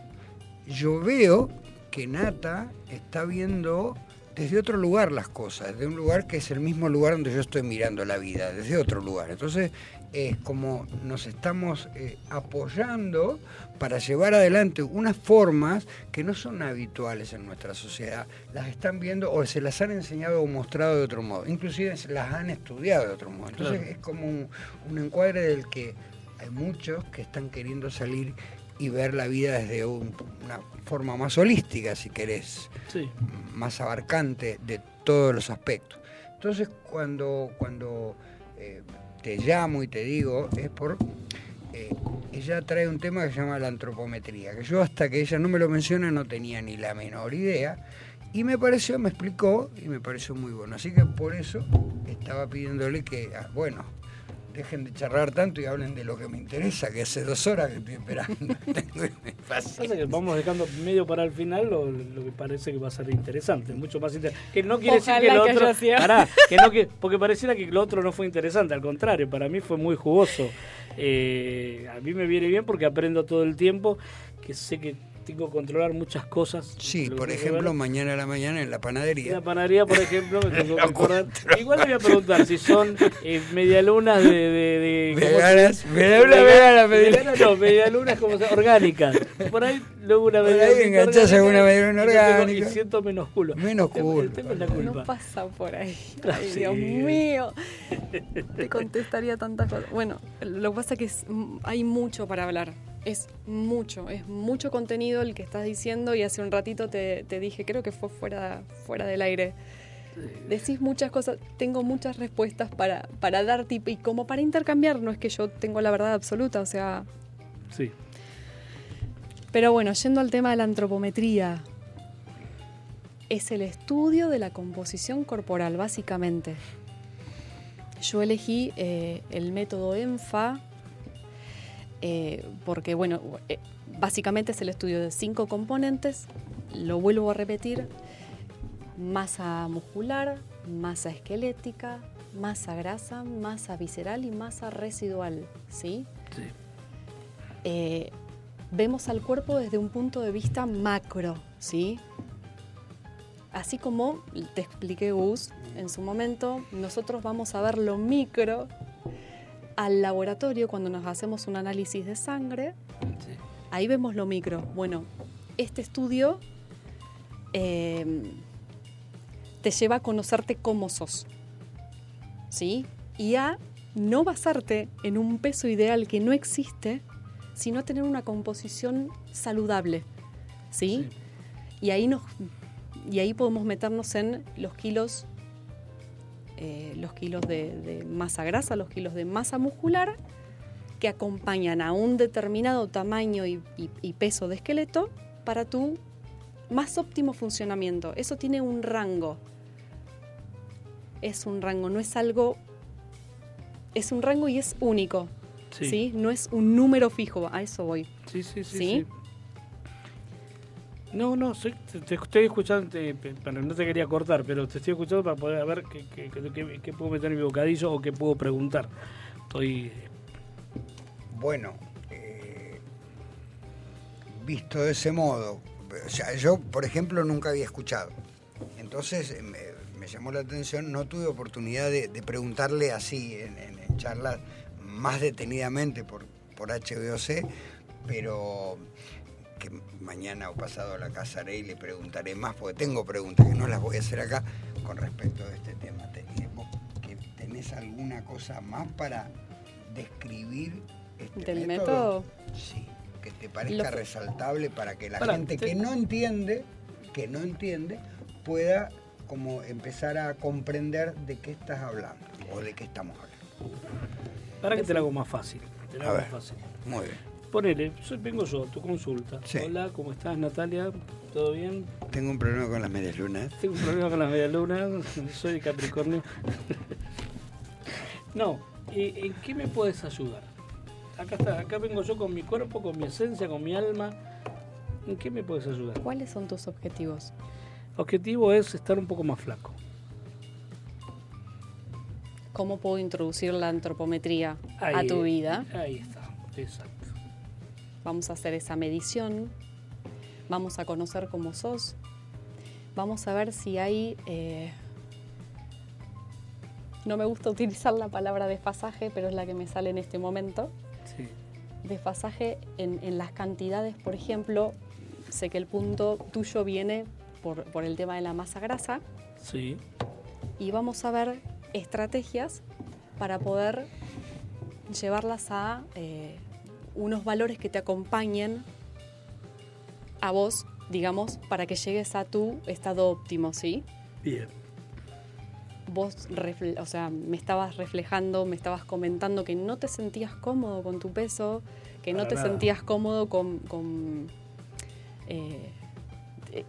yo veo que Nata está viendo desde otro lugar las cosas, desde un lugar que es el mismo lugar donde yo estoy mirando la vida, desde otro lugar. Entonces es como nos estamos eh, apoyando para llevar adelante unas formas que no son habituales en nuestra sociedad. Las están viendo o se las han enseñado o mostrado de otro modo, inclusive se las han estudiado de otro modo. Entonces Claro. es como un, un encuadre del que hay muchos que están queriendo salir y ver la vida desde un- una forma más holística, si querés, Sí. más abarcante de todos los aspectos. Entonces, cuando, cuando eh, te llamo y te digo, es por... eh, ella trae un tema que se llama la antropometría, que yo hasta que ella no me lo menciona no tenía ni la menor idea. Y me pareció, me explicó y me pareció muy bueno. Así que por eso estaba pidiéndole que, ah, bueno, dejen de charlar tanto y hablen de lo que me interesa, que hace dos horas que estoy esperando. Tengo Pasa que vamos dejando medio para el final lo, lo que parece que va a ser interesante, mucho más interesante. Que no quiere Ojalá decir que lo que otro. Pará, que no que, porque pareciera que lo otro no fue interesante, al contrario, para mí fue muy jugoso. Eh, a mí me viene bien porque aprendo todo el tiempo, que sé que tengo que controlar muchas cosas. Sí, por ejemplo, ver. mañana a la mañana en la En panadería. la panadería, por ejemplo, me tengo que. Igual le voy a preguntar si son eh, medialunas de. de, de ¿cómo se- Veganas, medialuna Vega- vegana, medialuna. no, medialunas como se- orgánicas. Por ahí luego una Por ahí medialuna. enganchás orgánica alguna medialuna orgánica. Y siento menos culo. Menos culo. Tengo la No culpa. pasa por ahí. Ah, Ay, sí. Dios mío. Te contestaría tantas cosas. Bueno, lo que pasa es que es- mm, hay mucho para hablar. Es mucho, es mucho contenido el que estás diciendo y hace un ratito te, te dije, creo que fue fuera, fuera del aire. Decís muchas cosas, tengo muchas respuestas para, para darte y, y como para intercambiar, no es que yo tengo la verdad absoluta, o sea, Sí. pero bueno, yendo al tema de la antropometría, es el estudio de la composición corporal, básicamente. Yo elegí eh, el método ENFA eh, porque, bueno, eh, básicamente es el estudio de cinco componentes, lo vuelvo a repetir, masa muscular, masa esquelética, masa grasa, masa visceral y masa residual, ¿sí? Sí. eh, vemos al cuerpo desde un punto de vista macro, ¿sí? Así como te expliqué Gus en su momento, nosotros vamos a ver lo micro al laboratorio cuando nos hacemos un análisis de sangre. Ahí vemos lo micro. Bueno, este estudio eh, te lleva a conocerte cómo sos, ¿sí? Y a no basarte en un peso ideal que no existe, sino tener una composición saludable, ¿sí? Y ahí nos y ahí podemos meternos en los kilos eh, los kilos de, de masa grasa, los kilos de masa muscular, que acompañan a un determinado tamaño y, y- y peso de esqueleto para tu más óptimo funcionamiento. Eso tiene un rango. Es un rango, no es algo... Es un rango y es único. Sí. Sí. No es un número fijo, a eso voy. Sí, sí, sí. ¿Sí? sí. No, no, soy- te, estoy escuchando, te- no te quería cortar, pero te estoy escuchando para poder ver qué, puedo meter en mi bocadillo o qué puedo preguntar. Estoy... Bueno, eh, visto de ese modo, o sea, yo, por ejemplo, nunca había escuchado. Entonces eh, me, llamó la atención, no tuve oportunidad de, preguntarle así en, en- en charlas más detenidamente por, por HBOC, pero que mañana o pasado la casa haré y le preguntaré más, porque tengo preguntas que no las voy a hacer acá con respecto a este tema. Te- ¿Vos que tenés alguna cosa más para describir este ¿Del método? Sí, que te parezca Lo- resaltable para que la gente te- que no entiende, que no entiende, pueda como empezar a comprender de qué estás hablando o de qué estamos hablando. Para que te la hago más fácil. Te A hago ver. más fácil. Muy bien. Ponele, soy- vengo yo tu consulta. Sí. Hola, ¿cómo estás Natalia? ¿Todo bien? Tengo un problema con las medias lunas. Tengo un problema con las medialunas, soy de Capricornio. no, ¿en qué me puedes ayudar? Acá está, acá vengo yo con mi cuerpo, con mi esencia, con mi alma. ¿En qué me puedes ayudar? ¿Cuáles son tus objetivos? Objetivo es estar un poco más flaco. ¿Cómo puedo introducir la antropometría a tu vida? Ahí está, exacto. Vamos a hacer esa medición, vamos a conocer cómo sos, vamos a ver si hay... eh, no me gusta utilizar la palabra desfasaje, pero es la que me sale en este momento. Sí. Desfasaje en, en las cantidades, por ejemplo, sé que el punto tuyo viene por, por el tema de la masa grasa Sí. y vamos a ver estrategias para poder llevarlas a eh, unos valores que te acompañen a vos, digamos, para que llegues a tu estado óptimo, ¿sí? Bien. Vos, o sea, me estabas reflejando, me estabas comentando que no te sentías cómodo con tu peso, que no te nada. sentías cómodo con, con, eh,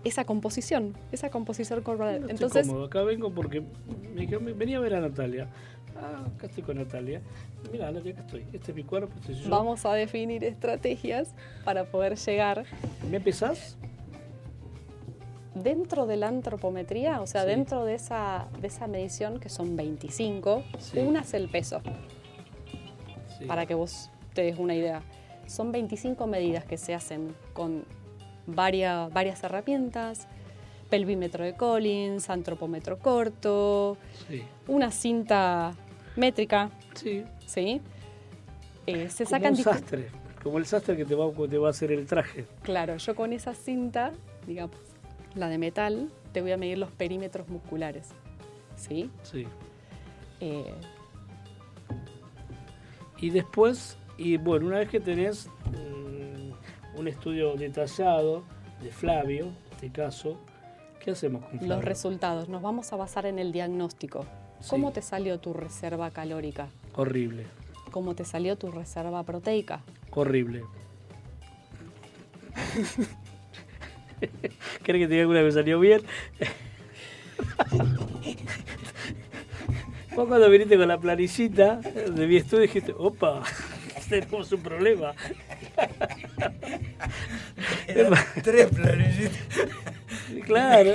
esa composición, esa composición corporal. No estoy Entonces, cómodo. Acá vengo porque me venía a ver a Natalia. Ah, acá estoy con Natalia. Mira, Natalia, acá estoy. Este es mi cuerpo, este soy yo. vamos a definir estrategias para poder llegar ¿Me empezás? dentro de la antropometría, o sea, Sí. dentro de esa, de esa medición que son 25, Sí. una es el peso, Sí. para que vos te des una idea. Son 25 medidas que se hacen con varias, varias herramientas, pelvímetro de Collins, antropómetro corto, Sí. una cinta métrica, Sí. ¿sí? Eh, se Como sacan un sastre. Como el sastre que te va, te va a hacer el traje. Claro, yo con esa cinta, digamos, la de metal, te voy a medir los perímetros musculares. ¿Sí? Sí. Eh, Y después, y bueno, una vez que tenés mm, un estudio detallado de Flavio, en este caso, ¿qué hacemos con Flavio? los resultados, nos vamos a basar en el diagnóstico. Sí. ¿Cómo te salió tu reserva calórica? Horrible, ¿Cómo te salió tu reserva proteica? horrible. ¿Crees que te diga alguna que me salió bien? Vos cuando viniste con la planillita de mi estudio dijiste, opa, tenemos un problema. Tres planillitas, Claro.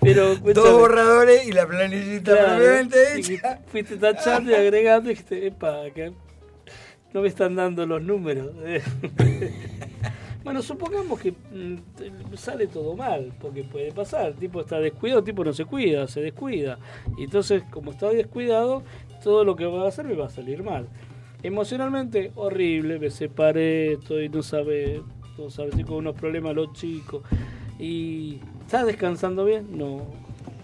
Pero dos borradores y la planillita claro, hecha. Fuiste tachando y agregando y dijiste, epa, acá no me están dando los números. bueno, supongamos que mm, sale todo mal, porque puede pasar. El tipo está descuidado, el tipo no se cuida, se descuida. Y entonces, como está descuidado, todo lo que va a hacer me va a salir mal. Emocionalmente, horrible, me separé, estoy, no sabe, no sabe, estoy con unos problemas los chicos. Y ¿estás descansando bien? No.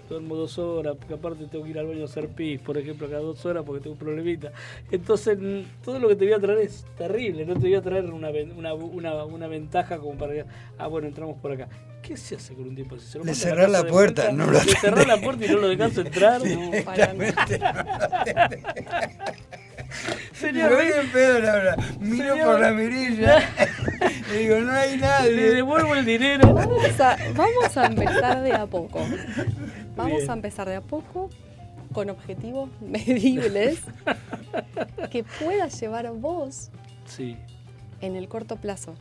duermo dos horas, porque aparte tengo que ir al baño a hacer pis, por ejemplo, cada dos horas porque tengo un problemita. Entonces, todo lo que te voy a traer es terrible, no te voy a traer una, una, una, una ventaja como para que, ah, bueno, entramos por acá. ¿Qué se hace con un tipo así? ¿Se lo Le cerrás la puerta, vuelta? no lo Le cerrás la puerta y no lo dejás entrar. No, para nada. Señor, Yo en pedo, la verdad. Miro Señor. por la mirilla. le digo, no hay le nadie. devuelvo el dinero. Vamos a, vamos a empezar de a poco. Vamos Bien. a empezar de a poco con objetivos medibles que puedas llevar vos Sí, en el corto plazo.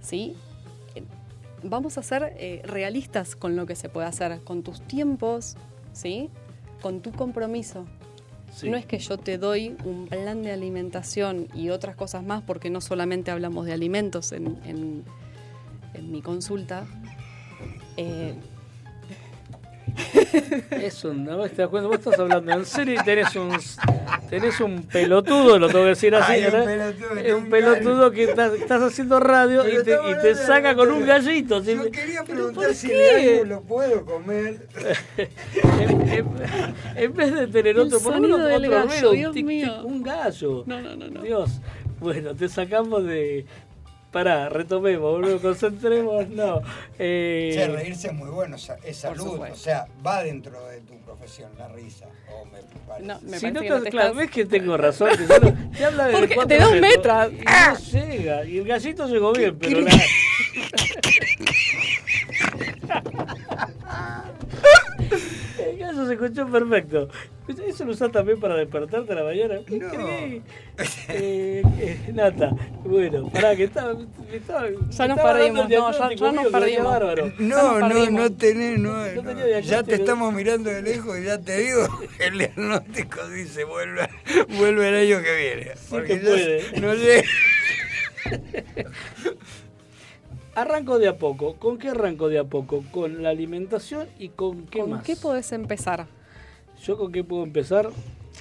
¿Sí? Vamos a ser eh, realistas con lo que se puede hacer, con tus tiempos, ¿sí? Con tu compromiso. No es que yo te doy un plan de alimentación y otras cosas más, porque no solamente hablamos de alimentos en, en- en mi consulta. Eh, Eso, ¿no? ¿Te das cuenta? Vos estás hablando en serio y tenés un, tenés un pelotudo, lo tengo que decir así, Ay, un pelotudo, Es un un pelotudo que estás, estás haciendo radio Pero y te, y te saca con un gallito. Yo quería ¿Pero preguntar si qué? el gallo lo puedo comer. en, en- en vez de tener El otro, por lo menos otro gallo, ruido, un Dios tic, mío. tic, un gallo. no, no, no, no. Dios. Bueno, te sacamos de... Pará, retomemos, boludo, concentremos, no. Eh, Che, reírse es muy bueno, es salud, o sea, va dentro de tu profesión la risa. O me parece. No, me si no que no te claro, estás- ves que tengo razón. que yo no- te habla de Porque da un metros metro. Y no llega. Y el gallito llegó bien, pero la... El gallo se escuchó perfecto. Eso lo usás también para despertarte a la mañana. ¿Qué No. crees? Eh, eh, Nata, bueno, pará, que estaba. Ya nos perdimos, no, ya- ya nos perdimos. Bárbaro. No, nos no, perdimos. no tenés, no, No no. tenía diagnóstico. ya te estamos mirando de lejos y ya te digo, el diagnóstico dice vuelve, vuelve el año que viene. Porque que ya puede. No sé. Arranco de a poco. ¿Con qué arranco de a poco? Con la alimentación y con qué ¿Con más. qué podés empezar? Yo con qué puedo empezar.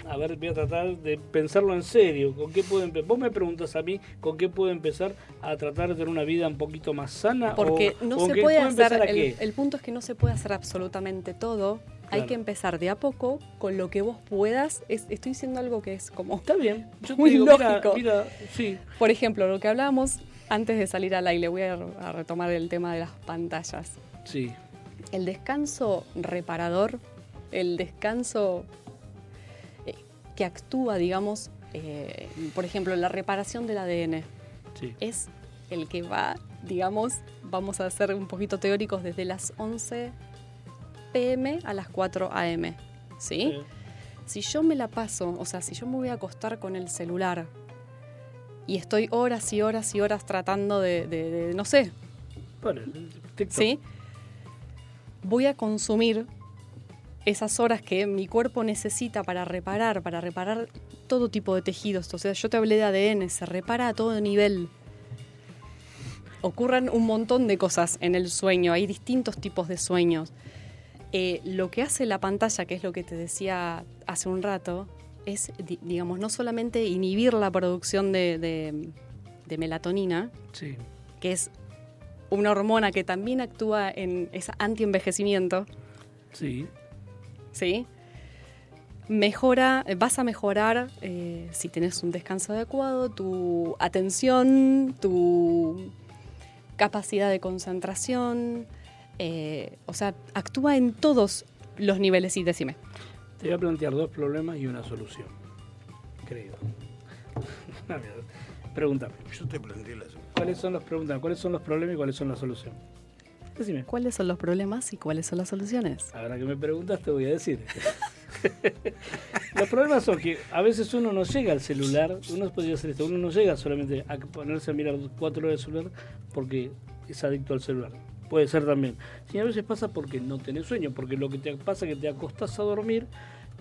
A ver, voy a tratar de pensarlo en serio. ¿Con qué puedo empezar? Vos me preguntas a mí con qué puedo empezar a tratar de tener una vida un poquito más sana. Porque o no se puede hacer, el, punto es que no se puede hacer absolutamente todo. Hay que empezar de a poco con lo que vos puedas. Es- estoy diciendo algo que es como Está bien. Yo Muy digo, mira, lógico. mira, sí. Por ejemplo, lo que hablábamos antes de salir al aire, voy a, a retomar el tema de las pantallas. Sí. El descanso reparador, el descanso eh, que actúa, digamos, eh, por ejemplo, la reparación del ADN, Sí. es el que va, digamos, vamos a ser un poquito teóricos, desde las 11 pm a las 4 am. ¿Sí? Si yo me la paso, o sea, si yo me voy a acostar con el celular y estoy horas y horas y horas tratando de, de- de- no sé, Bueno. ¿sí? Voy a consumir esas horas que mi cuerpo necesita para reparar, para reparar todo tipo de tejidos. O sea, yo te hablé de ADN, se repara a todo nivel. Ocurren un montón de cosas en el sueño, hay distintos tipos de sueños. Eh, lo que hace la pantalla, que es lo que te decía hace un rato, es, di- digamos, no solamente inhibir la producción de, de- de melatonina, Sí. que es una hormona que también actúa en ese antienvejecimiento, Sí. ¿Sí? Mejora, vas a mejorar eh, si tenés un descanso adecuado, tu atención, tu capacidad de concentración, eh, o sea, actúa en todos los niveles y decime. Te voy a plantear dos problemas y una solución. Creo. Pregúntame. Yo te planteé la ¿Cuáles son los preguntas? ¿Cuáles son los problemas y cuáles son las soluciones? Decime. ¿Cuáles son los problemas y cuáles son las soluciones? Ahora que me preguntas te voy a decir. Los problemas son que a veces uno no llega al celular, uno podría hacer esto, uno no llega solamente a ponerse a mirar cuatro horas el celular porque es adicto al celular. Puede ser también. Si a veces pasa porque no tenés sueño, porque lo que te pasa es que te acostás a dormir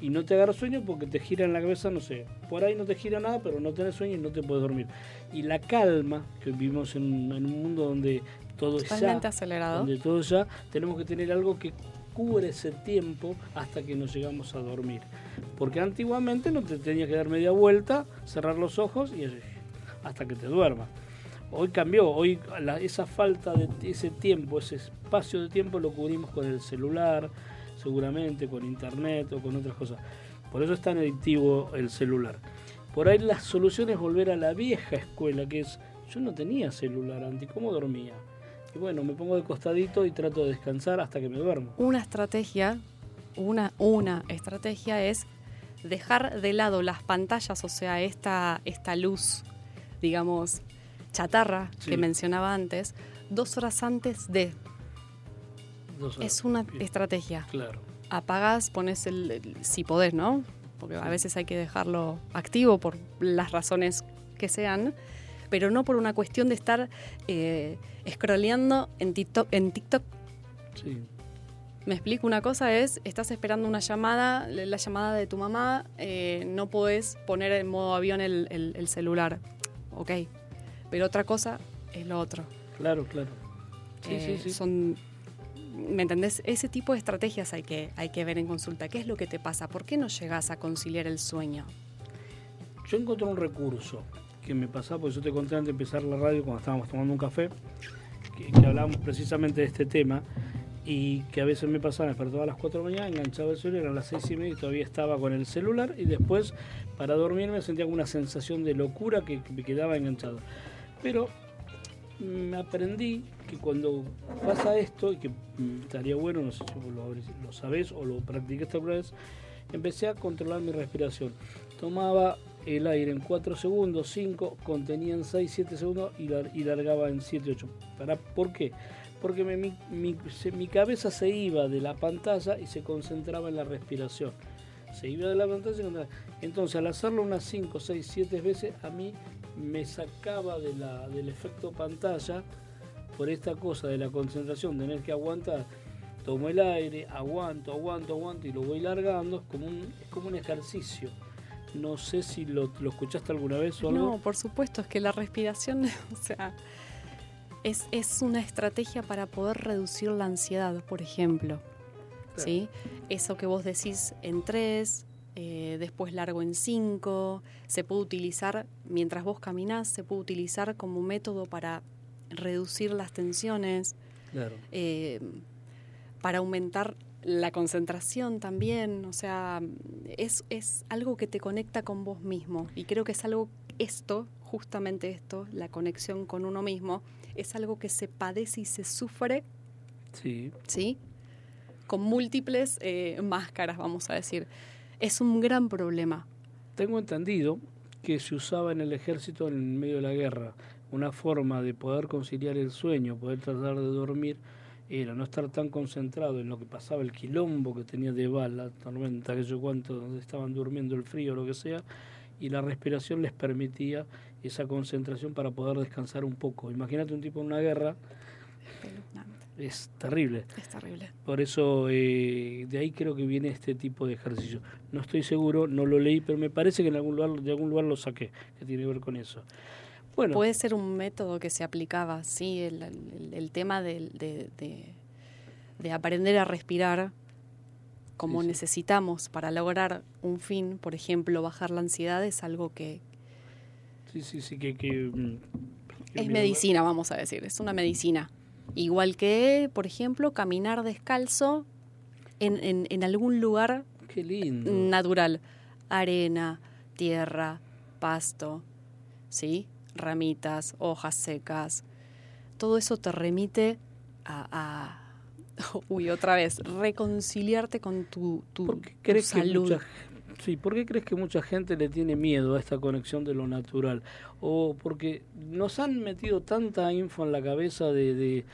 y no te agarras sueño porque te gira en la cabeza, no sé, por ahí no te gira nada, pero no tenés sueño y no te puedes dormir. Y la calma, que vivimos en, en un mundo donde todo es ya, acelerado. donde todo ya, tenemos que tener algo que cubre ese tiempo hasta que nos llegamos a dormir. Porque antiguamente no te tenías que dar media vuelta, cerrar los ojos y hasta que te duermas. Hoy cambió, hoy la- esa falta de ese tiempo, ese espacio de tiempo lo cubrimos con el celular, seguramente con internet o con otras cosas. Por eso es tan adictivo el celular. Por ahí la solución es volver a la vieja escuela, que es, yo no tenía celular antes, ¿cómo dormía? Y bueno, me pongo de costadito y trato de descansar hasta que me duermo. Una estrategia, una, una estrategia es dejar de lado las pantallas, o sea, esta, esta luz, digamos, chatarra Sí. que mencionaba antes, dos horas antes de. Dos horas. Es una Bien. estrategia. Claro. Apagás, pones el, el- si podés, ¿no? Porque a veces hay que dejarlo activo por las razones que sean, pero no por una cuestión de estar eh, scrolleando en TikTok, en TikTok Sí. me explico, una cosa es, estás esperando una llamada, la la llamada de tu mamá, eh, no podés poner en modo avión el, el- el celular. Ok, pero otra cosa es lo otro. Claro, claro. Sí, Eh, sí, sí. Son, ¿me entendés? Ese tipo de estrategias hay que, hay que ver en consulta. ¿Qué es lo que te pasa? ¿Por qué no llegas a conciliar el sueño? Yo encontré un recurso que me pasaba, porque yo te conté antes de empezar la radio cuando estábamos tomando un café, que, que hablábamos precisamente de este tema, y que a veces me pasaba, me despertaba a las 4 de la mañana, enganchaba el celular, eran las 6 y media y todavía estaba con el celular, y después para dormirme sentía como una sensación de locura que, que me quedaba enganchado. Pero me aprendí que cuando pasa esto, y que mm, estaría bueno, no sé si lo, lo o lo practicaste alguna vez, empecé a controlar mi respiración. Tomaba el aire en 4 segundos, 5, contenía en 6, 7 segundos y, lar- y largaba en 7, 8. ¿Para, ¿Por qué? Porque me- mi, mi- se- mi cabeza se iba de la pantalla y se concentraba en la respiración. Se iba de la pantalla y concentraba. Entonces, al hacerlo unas 5, 6, 7 veces, a mí me sacaba de la, del efecto pantalla por esta cosa de la concentración, tener que aguantar. Tomo el aire, aguanto, aguanto, aguanto y lo voy largando. Es como un, es como un ejercicio. No sé si lo, lo escuchaste alguna vez o algo. No, por supuesto, es que la respiración, o sea, es, es una estrategia para poder reducir la ansiedad, por ejemplo. ¿sí? Eso que vos decís en tres, eh, después largo en cinco, se puede utilizar, mientras vos caminás, se puede utilizar como método para reducir las tensiones, Claro. eh, para aumentar la concentración también, o sea, es, es algo que te conecta con vos mismo y creo que es algo, esto, justamente esto, la conexión con uno mismo, es algo que se padece y se sufre, Sí. ¿sí? Con múltiples eh, máscaras, vamos a decir. Es un gran problema. Tengo entendido que se usaba en el ejército en medio de la guerra. Una forma de poder conciliar el sueño, poder tratar de dormir, era no estar tan concentrado en lo que pasaba, el quilombo que tenía de bala, tormenta, que yo cuánto, donde estaban durmiendo el frío, lo que sea, y la respiración les permitía esa concentración para poder descansar un poco. Imagínate un tipo en una guerra, es terrible. Es terrible. Por eso eh, de ahí creo que viene este tipo de ejercicio. No estoy seguro, no lo leí, pero me parece que en algún lugar, de algún lugar lo saqué, que tiene que ver con eso. Bueno, Puede ser un método que se aplicaba, sí, el, el- el tema de, de- de aprender a respirar como Sí, sí. necesitamos para lograr un fin, por ejemplo, bajar la ansiedad, es algo que sí, sí, sí, que... que, mm, que es medicina, vamos a decir, es una medicina. Igual que, por ejemplo, caminar descalzo en, en- en algún lugar Qué lindo. natural, arena, tierra, pasto, ¿sí? Ramitas, hojas secas. Todo eso te remite a, a- uy, otra vez, reconciliarte con tu, tu, ¿Por qué tu crees que salud. mucha, sí, ¿por qué crees que mucha gente le tiene miedo a esta conexión de lo natural? O porque nos han metido tanta info en la cabeza de, de,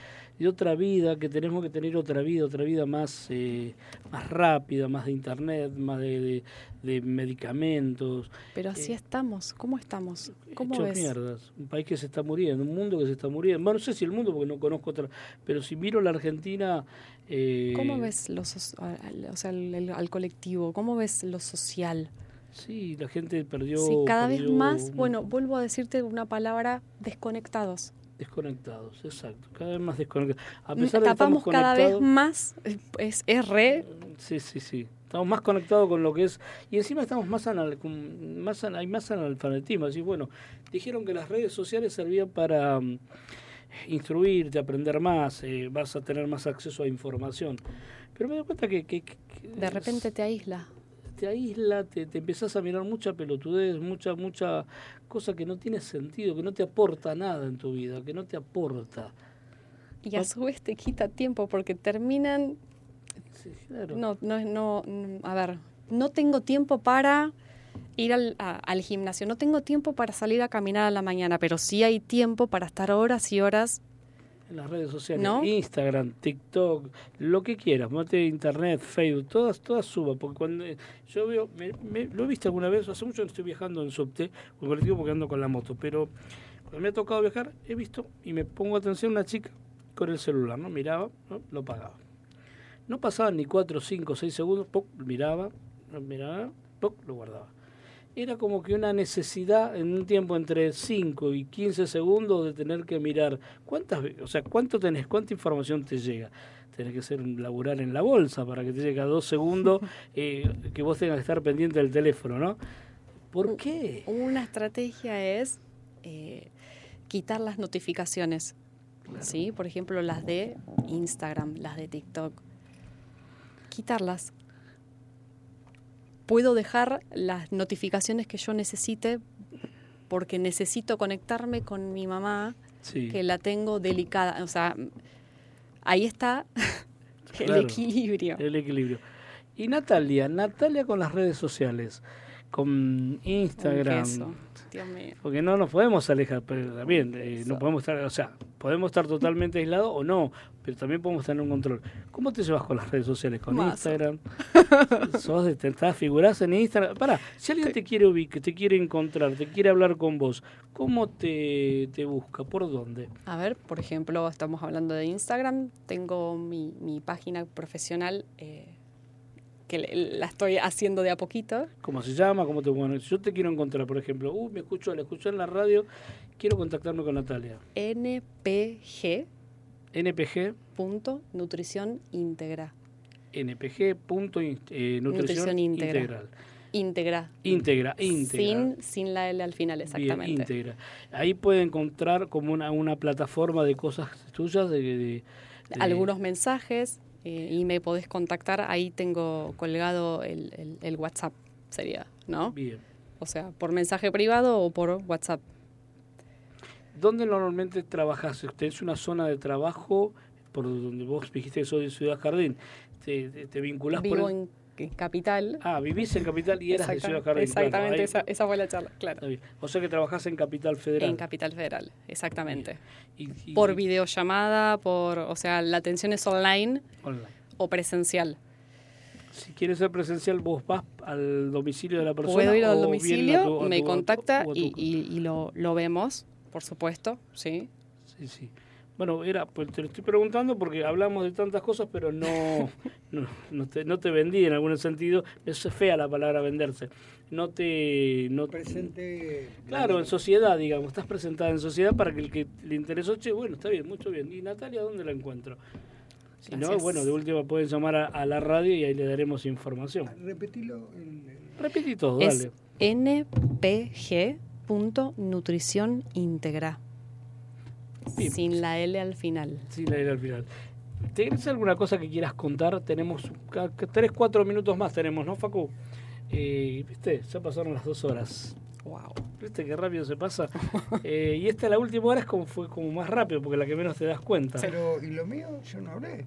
de otra vida, que tenemos que tener otra vida, otra vida más, eh, más rápida, más de internet, más de, de- de medicamentos. Pero así eh, estamos, ¿cómo estamos? ¿Cómo ves? mierdas. Un país que se está muriendo, un mundo que se está muriendo. Bueno, no sé si el mundo, porque no conozco otra, pero si miro la Argentina... eh, ¿Cómo ves lo so- al- o sea, el- el- al colectivo? ¿Cómo ves lo social? Sí, la gente perdió... Sí, cada vez más, un- bueno, vuelvo a decirte una palabra, desconectados. Desconectados, exacto. Cada vez más desconectados. A pesar de que cada vez más, es, es re, Sí, sí, sí. Estamos más conectados con lo que es. Y encima estamos más, anal, más hay más analfabetismo. Así, bueno, dijeron que las redes sociales servían para mm, instruirte, aprender más, eh, vas a tener más acceso a información. Pero me doy cuenta que, que- que- que De repente te aísla. Te aísla, te, te empezás a mirar mucha pelotudez, mucha, mucha cosa que no tiene sentido, que no te aporta nada en tu vida, que no te aporta. Y a su vez te quita tiempo porque terminan... Sí, claro. No, no, no, a ver, no tengo tiempo para ir al, a- al gimnasio, no tengo tiempo para salir a caminar a la mañana, pero sí hay tiempo para estar horas y horas. En las redes sociales, ¿No? Instagram, TikTok, lo que quieras, mate internet, Facebook, todas, todas suba, porque cuando eh, yo veo, me, me- lo he visto alguna vez, hace mucho que estoy viajando en subte en colectivo porque ando con la moto, pero cuando me ha tocado viajar, he visto y me pongo atención una chica con el celular, ¿no? Miraba, ¿no? lo pagaba. No pasaban ni 4, 5, 6 segundos, ¡poc! miraba, miraba, ¡poc! lo guardaba. Era como que una necesidad en un tiempo entre 5 y 15 segundos de tener que mirar cuántas, o sea, cuánto tenés, cuánta información te llega. Tenés que ser un laburar en la bolsa para que te llegue a dos segundos eh, que vos tengas que estar pendiente del teléfono, ¿no? ¿Por qué? Una estrategia es eh, quitar las notificaciones, ¿sí? Por ejemplo, las de Instagram, las de TikTok. Quitarlas. Puedo dejar las notificaciones que yo necesite porque necesito conectarme con mi mamá, Sí. que la tengo delicada. O sea, ahí está el Claro, equilibrio. El equilibrio. Y Natalia, Natalia con las redes sociales, con Instagram. queso. Dios mío. Porque no nos podemos alejar, pero también eh, no podemos estar, o sea, podemos estar totalmente aislados o no, pero también podemos tener un control. ¿Cómo te llevas con las redes sociales? ¿Con. Instagram? ¿Sos de, figurás en Instagram? Pará, si alguien te quiere ubicar, te quiere encontrar, te quiere hablar con vos, ¿cómo te, te busca? ¿Por dónde? A ver, por ejemplo, estamos hablando de Instagram. Tengo mi, mi página profesional eh, que la estoy haciendo de a poquito. ¿Cómo se llama? ¿Cómo te bueno, si yo te quiero encontrar, por ejemplo, uh, me escucho, la escuché en la radio, quiero contactarme con Natalia. npg. NPG. Punto nutrición íntegra. NPG. Punto, eh, nutrición, Nutrición íntegra. integral. Íntegra. Íntegra, íntegra. Sin, sin la L al final, Bien, exactamente. íntegra. Ahí puede encontrar como una, una plataforma de cosas tuyas, de, de- de- Algunos mensajes eh, y me podés contactar. Ahí tengo colgado el, el- el WhatsApp, sería, ¿no? Bien. O sea, por mensaje privado o por WhatsApp. ¿Dónde normalmente trabajas? ¿Tenés una zona de trabajo por donde vos dijiste que sos de Ciudad Jardín? ¿Te, te, te vinculás Vivo por el- en Capital. Ah, vivís en Capital y eras de Ciudad Jardín. Exactamente, esa, esa fue la charla, claro. O sea que trabajás en Capital Federal. En Capital Federal, exactamente. Y- y- Por videollamada, por, o sea, la atención es online Online. o presencial. Si quieres ser presencial, vos vas al domicilio de la persona. Puedo ir al domicilio, tu- me tu- contacta tu y, y- y lo, lo vemos, por supuesto, sí. Sí, sí. Bueno, era, pues te lo estoy preguntando porque hablamos de tantas cosas, pero no, no, no te, no te vendí en algún sentido. Es fea la palabra venderse. No te... No, Presente. Claro, en sociedad, digamos. Estás presentada en sociedad para que el que le interesó, che, bueno, está bien, mucho bien. ¿Y Natalia dónde la encuentro? Si no, bueno, de última pueden llamar a, a la radio y ahí le daremos información. Repetilo. el- el- Repetí todo, Es dale. npg.nutrición íntegra. Bien. Sin la L al final. Sí, la era al final. ¿Tienes alguna cosa que quieras contar? Tenemos ca- ca- tres, cuatro minutos más tenemos, ¿no, Facu? Eh, ¿Viste? Ya pasaron las dos horas. Wow. ¿Viste qué rápido se pasa? Eh, y esta, la última hora, es como fue como más rápido, porque la que menos te das cuenta. Pero, ¿y lo mío? Yo no hablé.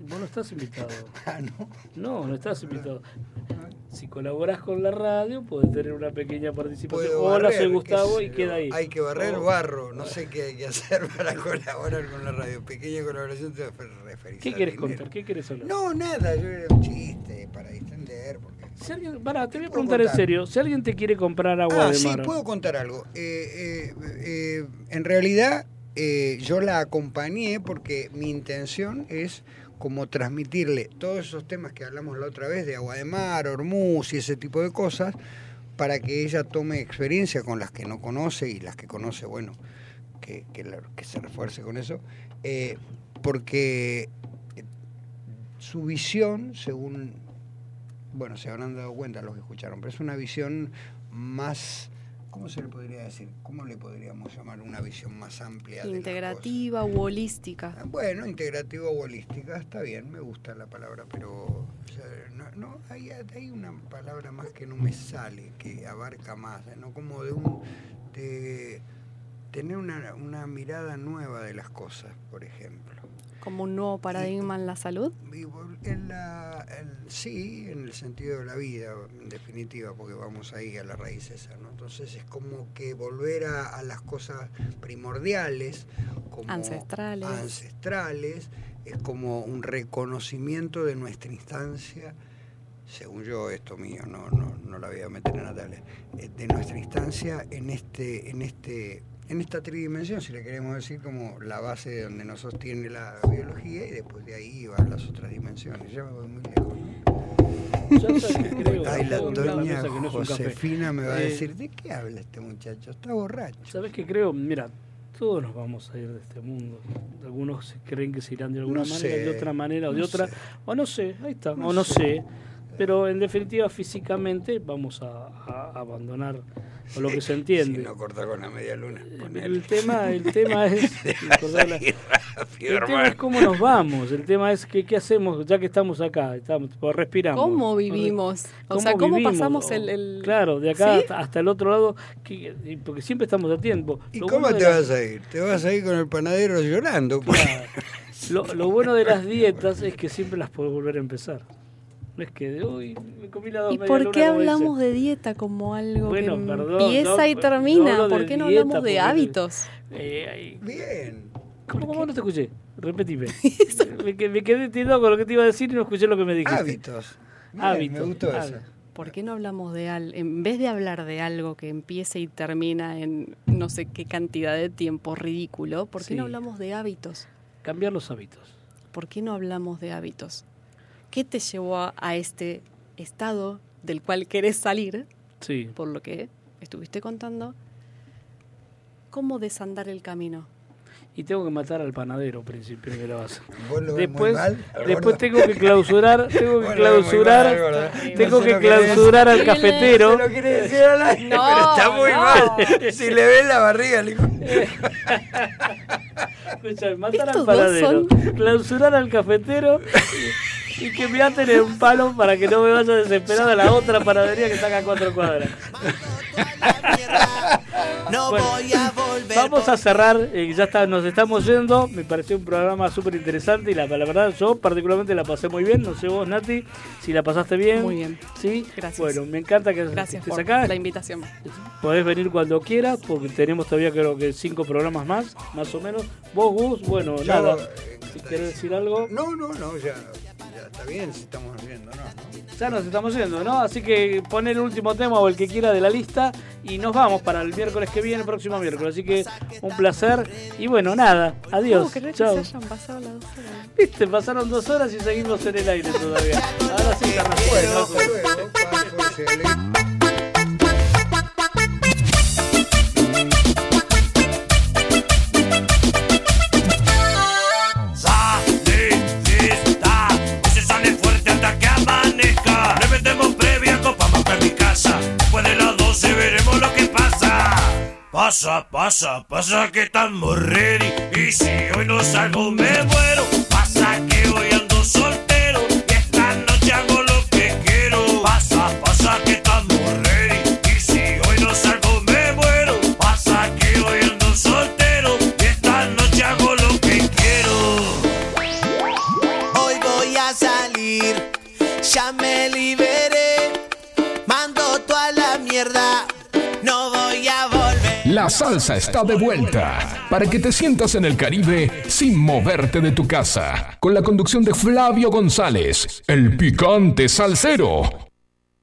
Vos no estás invitado. Ah, no. No, no estás invitado. Si colaborás con la radio, podés tener una pequeña participación. Puedo Hola, barrer, soy Gustavo y queda ahí. Hay que barrer Oh. barro. No sé qué hay que hacer para colaborar con la radio. Pequeña colaboración te referís ¿Qué quieres contar? ¿Qué quieres hablar? No, nada. Yo era un chiste para distender. Porque... Si alguien, te voy a preguntar en serio. Si alguien te quiere comprar agua Ah, de sí, mar. puedo contar algo. Eh, eh, eh, en realidad, yo la acompañé porque mi intención es como transmitirle todos esos temas que hablamos la otra vez de agua de mar, hormuz y ese tipo de cosas, para que ella tome experiencia con las que no conoce y las que conoce, bueno, que, que, se refuerce con eso, eh, porque eh, su visión, según bueno, se habrán dado cuenta los que escucharon, pero es una visión más, ¿cómo se le podría decir? ¿Cómo le podríamos llamar una visión más amplia? Integrativa u holística. cosas? Bueno, integrativa o holística, está bien, me gusta la palabra, pero o sea, no, no, hay, hay una palabra más que no me sale, que abarca más, ¿no? Como de un... de tener una, una mirada nueva de las cosas, por ejemplo. Como un nuevo paradigma en la salud. Y vol- en la- en- sí, en el sentido de la vida, en definitiva, porque vamos ahí a la raíz esa, ¿no? Entonces es como que volver a, a las cosas primordiales, como Ancestrales. ancestrales, es como un reconocimiento de nuestra instancia, según yo, esto mío, no, no, no la voy a meter en la tabla, eh, de nuestra instancia en este, en este, en esta tridimensión, si le queremos decir como la base de donde nos sostiene la biología y después de ahí van las otras dimensiones. Ya me voy muy lejos. Yo sé que creo, Ay, la doña no. Josefina me va a Eh, decir, ¿de qué habla este muchacho? Está borracho. ¿Sabes qué creo? Mira, todos nos vamos a ir de este mundo. Algunos creen que se irán de alguna No manera, sé, de otra manera o de no otra. sé. O no sé, ahí está, o no sé. sé. Pero en definitiva, físicamente vamos a, a abandonar o lo que se entiende. Si no corta con la media luna. El tema, el tema es. la- rápido, el tema es cómo nos vamos. El tema es que, qué hacemos ya que estamos acá, estamos, tipo, respiramos. ¿Cómo vivimos? O sea, ¿cómo vivimos? pasamos el- el- Claro, de acá ¿Sí? hasta, hasta el otro lado, que- porque siempre estamos a tiempo. ¿Y Lo cómo bueno te vas a ir? Te vas a ir con el panadero llorando. Lo, lo bueno de las dietas es que siempre las puedo volver a empezar. No es que de uy, me comí la dos ¿Y por luna", qué hablamos de dieta como algo Bueno, que perdón, empieza no, y termina? ¿Por qué no dieta, hablamos de hábitos? Eh, Bien. ¿Cómo, cómo no te escuché? Repetime. me, que- me quedé tirado con lo que te iba a decir y no escuché lo que me dijiste. Hábitos. Bien, Hábitos. me gustó hábitos. eso. ¿Por qué no hablamos de algo? En vez de hablar de algo que empieza y termina en no sé qué cantidad de tiempo ridículo, ¿por qué Sí. no hablamos de hábitos? Cambiar los hábitos. ¿Por qué no hablamos de hábitos? ¿Qué te llevó a, este estado del cual querés salir? Sí. Por lo que estuviste contando. ¿Cómo desandar el camino? Y tengo que matar al panadero principio base. ¿Vos lo ves muy Después, mal, después tengo que clausurar, tengo que clausurar, mal, tengo No que querés- clausurar al cafetero. se lo quiere decir al aire, No, pero está muy no. mal. Si le ves la barriga, le Escuchame, matar al panadero, son- clausurar al cafetero y, que me aten en un palo para que no me vaya desesperado a la otra panadería que está acá a cuatro cuadras. Bueno. Vamos a cerrar, eh, ya está, nos estamos yendo. Me pareció un programa súper interesante y la, la verdad yo particularmente la pasé muy bien. No sé vos, Nati, si la pasaste bien. Muy bien. Sí, Gracias. Bueno, me encanta que Gracias estés por acá. la invitación. Podés venir cuando quieras porque tenemos todavía creo que cinco programas más, más o menos. Vos, Gus, bueno, nada. Si querés decir algo. No, no, no, ya está bien si estamos viendo, ¿no? Ya nos estamos yendo, ¿no? Así que pon el último tema o el que quiera de la lista y nos vamos para el miércoles que viene, el próximo miércoles. Así que un placer y bueno, nada, adiós. ¿Cómo querés que Chao. se hayan pasado las dos horas? Viste, pasaron dos horas y seguimos en el aire todavía. Ahora sí está Pasa, pasa, pasa que estamos ready. Y si hoy no salgo me muero. Pasa que hoy ando soltero. La salsa está de vuelta para que te sientas en el Caribe sin moverte de tu casa. Con la conducción de Flavio González, el picante salsero.